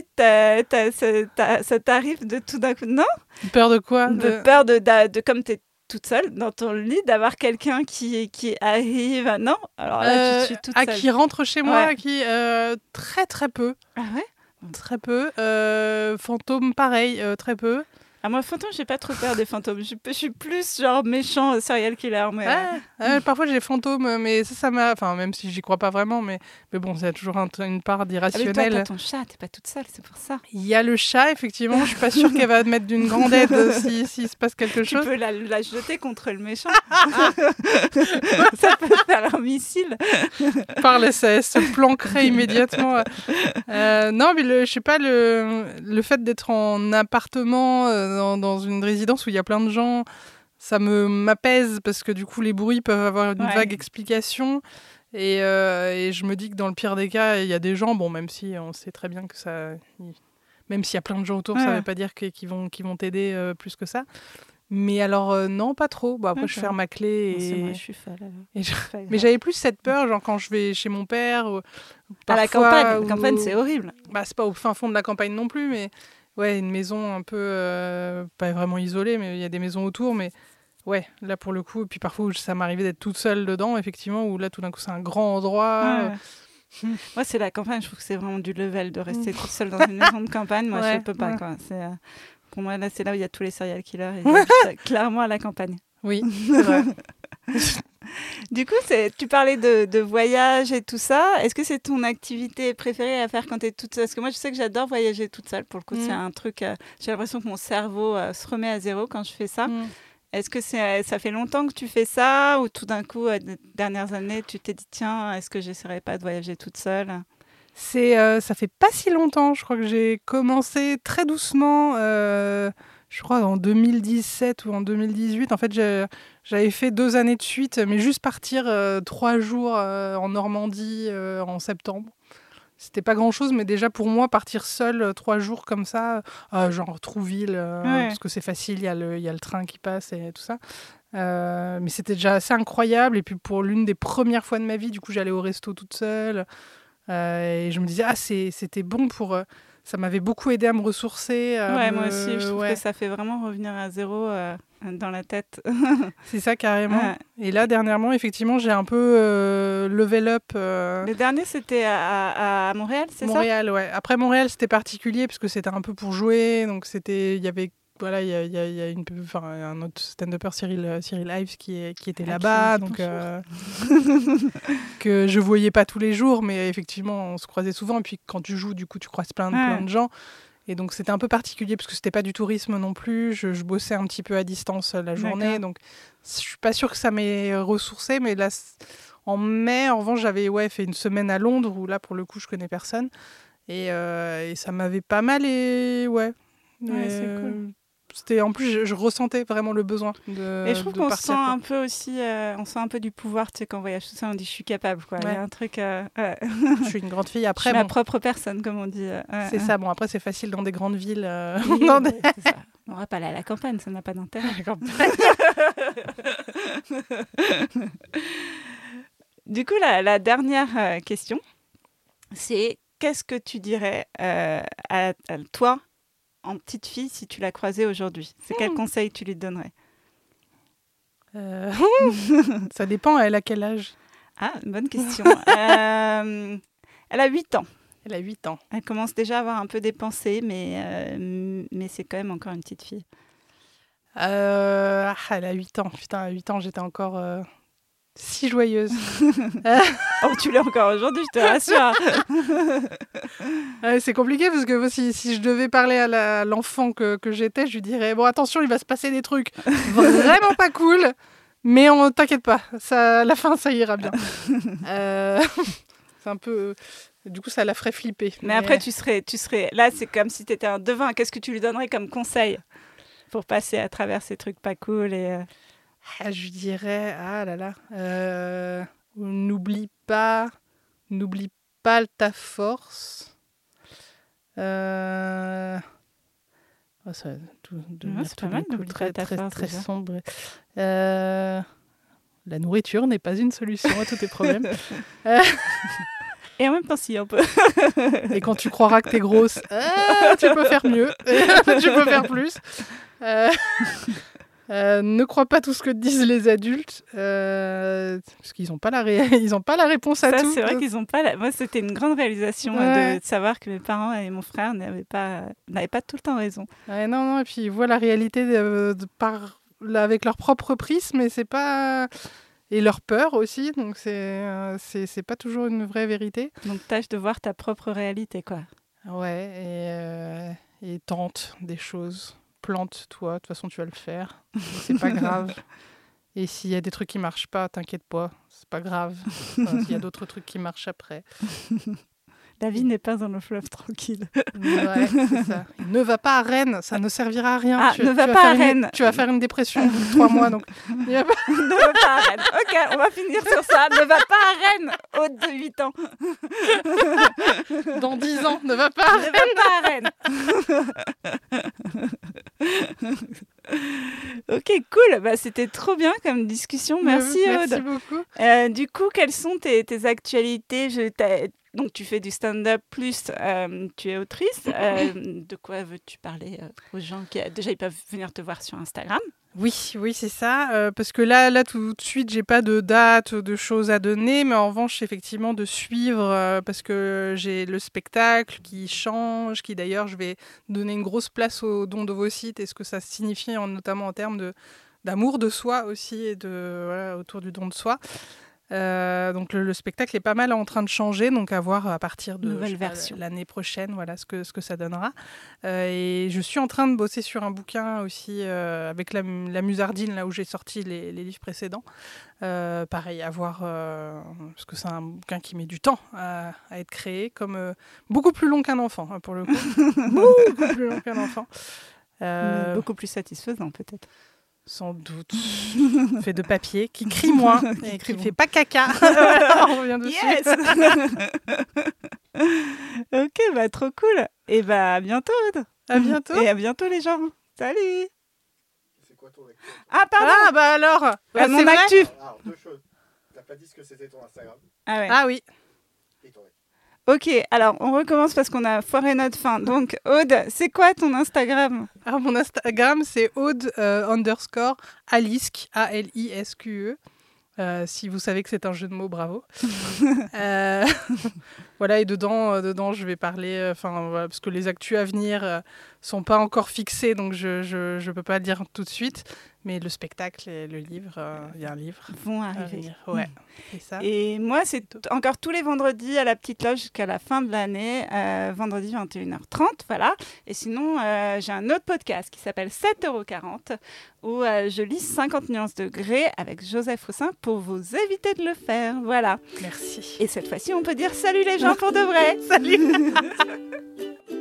ça t'arrive de tout d'un coup? Non? Peur de quoi? De peur de, d'a- de, comme t'es toute seule dans ton lit, d'avoir quelqu'un qui, qui arrive? Non? Alors là, Euh, je suis toute ah, seule. qui rentre chez moi, Ouais. qui euh, très très peu, Ah ouais? Très peu. Euh, fantôme, pareil, euh, très peu. Ah moi, fantôme, j'ai pas trop peur des fantômes. Je, je suis plus genre méchant euh, serial killer. Mais, Ouais, ouais, parfois j'ai fantômes, mais ça, ça m'a. Enfin, même si j'y crois pas vraiment, mais, mais bon, a toujours un- une part Ah, mais toi, d'irrationnel. t'as ton chat, t'es pas toute seule, c'est pour ça. Il y a le chat, effectivement. Je suis pas sûre qu'elle va mettre d'une grande aide euh, si- s'il se passe quelque Tu chose. peux la, la jeter contre le méchant. ça peut faire un missile. Parle, ça elle se planquerait immédiatement. Euh, non, mais le, je sais pas, le, le fait d'être en appartement, euh, dans, dans une résidence où il y a plein de gens, ça me m'apaise parce que du coup, les bruits peuvent avoir une Ouais. vague explication. Et, euh, et je me dis que dans le pire des cas, il y a des gens, bon, même si on sait très bien que ça. Même s'il y a plein de gens autour, ça ne veut pas dire qu'ils vont, qu'ils vont t'aider euh, plus que ça. Mais alors, euh, non, pas trop. Bon, après, je D'accord. ferme ma clé. Et... moi, je suis folle. et je-. Mais j'avais plus cette peur, genre quand je vais chez mon père. Ou... à la campagne, la campagne, c'est horrible. bah, c'est pas au fin fond de la campagne non plus, mais ouais, une maison un peu euh, pas vraiment isolée, mais il y a des maisons autour, mais ouais, là pour le coup, et puis parfois ça m'arrivait d'être toute seule dedans, effectivement, où là tout d'un coup c'est un grand endroit. Ouais. Moi, c'est la campagne. Je trouve que c'est vraiment du level de rester toute seule dans une maison de campagne. Moi, je Ouais, peux pas. ouais. Quoi. C'est, euh, pour moi, là, c'est là où il y a tous les serial killers. Et clairement à la campagne. Oui, c'est vrai. Du coup, tu parlais de, de voyage et tout ça. Est-ce que c'est ton activité préférée à faire quand tu es toute seule? Parce que moi, je sais que j'adore voyager toute seule. Pour le coup, Mm. c'est un truc. euh, j'ai l'impression que mon cerveau euh, se remet à zéro quand je fais ça. Mm. Est-ce que c'est, ça fait longtemps que tu fais ça? Ou tout d'un coup, euh, dernières années, tu t'es dit tiens, est-ce que j'essaierais pas de voyager toute seule? C'est, euh, ça fait pas si longtemps, je crois que j'ai commencé très doucement, euh, je crois en 2017 ou en 2018. En fait, j'ai- j'avais fait deux années de suite, mais juste partir euh, trois jours euh, en Normandie euh, en septembre. C'était pas grand chose, mais déjà pour moi, partir seul trois jours comme ça, genre Trouville, Ouais. parce que c'est facile, il y, a le- il y a le train qui passe et tout ça. Mais c'était déjà assez incroyable. Et puis pour l'une des premières fois de ma vie, du coup, j'allais au resto toute seule. Et je me disais, ah, c'était bon pour. Ça m'avait beaucoup aidé à me ressourcer. à Ouais, me- moi aussi, je trouve ouais, que ça fait vraiment revenir à zéro euh, dans la tête. C'est ça carrément. Ouais. Et là, dernièrement, effectivement, j'ai un peu euh, level up. euh, Le dernier, c'était à, à- à Montréal, c'est ça? Montréal, ouais. Après Montréal, c'était particulier parce que c'était un peu pour jouer, donc c'était, il y avait, voilà, il y a, il y a- il y a une, enfin, un autre stand-upper Cyril, euh, Cyril Ives qui est, qui était Ah, là-bas, donc euh, que je voyais pas tous les jours, mais effectivement, on se croisait souvent. Et puis quand tu joues, du coup, tu croises plein de, Ouais. plein de gens. Et donc c'était un peu particulier parce que c'était pas du tourisme non plus. Je, je bossais un petit peu à distance euh, la journée, donc je suis pas sûre que ça m'ait ressourcé, mais là. En mai, en revanche, j'avais ouais, fait une semaine à Londres où là, pour le coup, je connais personne. Et, euh, et ça m'avait pas mal et ouais. Euh, cool. C'était en plus, je, je ressentais vraiment le besoin de. Et je trouve qu'on sent un peu aussi, euh, on sent un peu du pouvoir, tu sais, quand on voyage tout ça, on dit je suis capable, quoi. Il y Ouais. a un truc, euh, ouais. Je suis une grande fille. je Après, suis ma propre personne, comme on dit. euh, c'est ça. Bon, après, c'est facile dans des grandes villes. Oui, dans des- ça. On va pas aller à la campagne, ça n'a pas d'intérêt. du coup, la, la dernière question, c'est qu'est-ce que tu dirais euh, à, à toi, en petite fille, si tu la croisais aujourd'hui C'est quel Hmm. conseil tu lui donnerais? Euh, ça dépend, elle a quel âge? Ah, bonne question. Euh, elle a 8 ans. Elle a 8 ans. Elle commence déjà à avoir un peu des pensées, mais, euh, mais c'est quand même encore une petite fille. Ah, elle a 8 ans. Putain, à 8 ans, j'étais encore si joyeuse. Oh, tu l'es encore aujourd'hui, je te rassure. Ouais, c'est compliqué parce que si, si je devais parler à l'enfant que, que j'étais, je lui dirais Bon, attention, il va se passer des trucs vraiment pas cool, mais on t'inquiète pas, ça, à la fin, ça ira bien. Euh, c'est un peu. Du coup, ça la ferait flipper. Mais après, tu serais, tu serais. Là, c'est comme si tu étais un devin. Qu'est-ce que tu lui donnerais comme conseil pour passer à travers ces trucs pas cool et euh, Ah, je dirais Ah là là. euh, n'oublie pas. N'oublie pas ta force. Euh... oh, ça va tout devenir c'est tout pas mal, coup très, très, force, très sombre. Euh, La nourriture n'est pas une solution à tous tes problèmes. Et en même temps, si, un peu. Et quand tu croiras que t'es grosse, ah, tu peux faire mieux, tu peux faire plus. Euh, euh, ne crois pas tout ce que disent les adultes, euh, parce qu'ils n'ont pas, la ré- ils ont pas la réponse à Ça, tout. c'est vrai qu'ils ont pas. la- Moi, c'était une grande réalisation euh, Ouais. de savoir que mes parents et mon frère n'avaient pas, n'avaient pas tout le temps raison. Ouais, non, non, et puis ils voient la réalité de- de- par, là, avec leur propre prisme, mais c'est pas. Et leur peur aussi, donc c'est euh, c'est c'est pas toujours une vraie vérité. Donc, tâche de voir ta propre réalité, quoi. Ouais, et, euh, et tente des choses. Plante-toi, de toute façon tu vas le faire. C'est pas grave. Et s'il y a des trucs qui marchent pas, t'inquiète pas, c'est pas grave. Enfin, S'il y a d'autres trucs qui marchent après. La vie n'est pas un long fleuve tranquille. Ouais, ça. Ne va pas à Rennes, ça ne servira à rien. Ah, Tu- ne va vas pas faire à une- Rennes. Tu vas faire une dépression au trois mois, donc. ne va pas à Rennes. Ok, on va finir sur ça. Ne va pas à Rennes, haute de 8 ans. Dans dix ans, ne va pas à Ne va pas à Rennes. ok, cool. Bah, C'était trop bien comme discussion. Merci, Merci Aude. beaucoup. Euh, du coup, quelles sont tes, tes actualités? Je Donc, tu fais du stand-up plus euh, tu es autrice. Euh, de quoi veux-tu parler euh, aux gens qui déjà ils peuvent venir te voir sur Instagram? Oui, oui, c'est ça. euh, parce que là, là, tout de suite, j'ai pas de date, de choses à donner, mais en revanche, effectivement, de suivre, euh, parce que j'ai le spectacle qui change, qui d'ailleurs, je vais donner une grosse place au don de vos sites et ce que ça signifie, en- notamment en termes de d'amour de soi aussi et de voilà, autour du don de soi. Euh, donc le, le spectacle est pas mal en train de changer, donc à voir à partir de l'année prochaine, voilà ce que ce que ça donnera. Euh, et je suis en train de bosser sur un bouquin aussi euh, avec la, la Musardine, là où j'ai sorti les, les livres précédents. Pareil, à voir, parce que c'est un bouquin qui met du temps à, à être créé, comme beaucoup plus long qu'un enfant, hein, pour le coup. beaucoup plus long qu'un enfant. Beaucoup plus satisfaisant, peut-être. Sans doute. fait de papier, qui crie moins et qui crie fait pas caca. Voilà, on revient dessus. Yes Ok, bah trop cool. Et bah à bientôt. Aude. À bientôt. Et à bientôt les gens. Salut. Ah pardon. Ah bah alors, Ah, bah, c'est mon actu. Alors, deux choses. T'as pas dit ce que c'était ton Instagram? Ah ouais. Ah oui. Ok, alors on recommence parce qu'on a foiré notre fin. Donc Aude, c'est quoi ton Instagram? Alors mon Instagram c'est Aude euh, underscore Alisk A L I S Q E. Euh, si vous savez que c'est un jeu de mots, bravo. Euh, voilà, et dedans, dedans, je vais parler, enfin, voilà, parce que les actus à venir euh, sont pas encore fixés, donc je je, je peux pas le dire tout de suite. Mais le spectacle et le livre, euh, il y a un livre Vont arriver. Ouais, ça. Et moi, c'est encore tous les vendredis à la petite loge jusqu'à la fin de l'année, euh, vendredi 21h30, voilà. Et sinon, euh, j'ai un autre podcast qui s'appelle 7,40€ où je lis 50 nuances de gré avec Joseph Roussin pour vous éviter de le faire, voilà. Merci. Et cette fois-ci, on peut dire salut les gens pour de vrai. Salut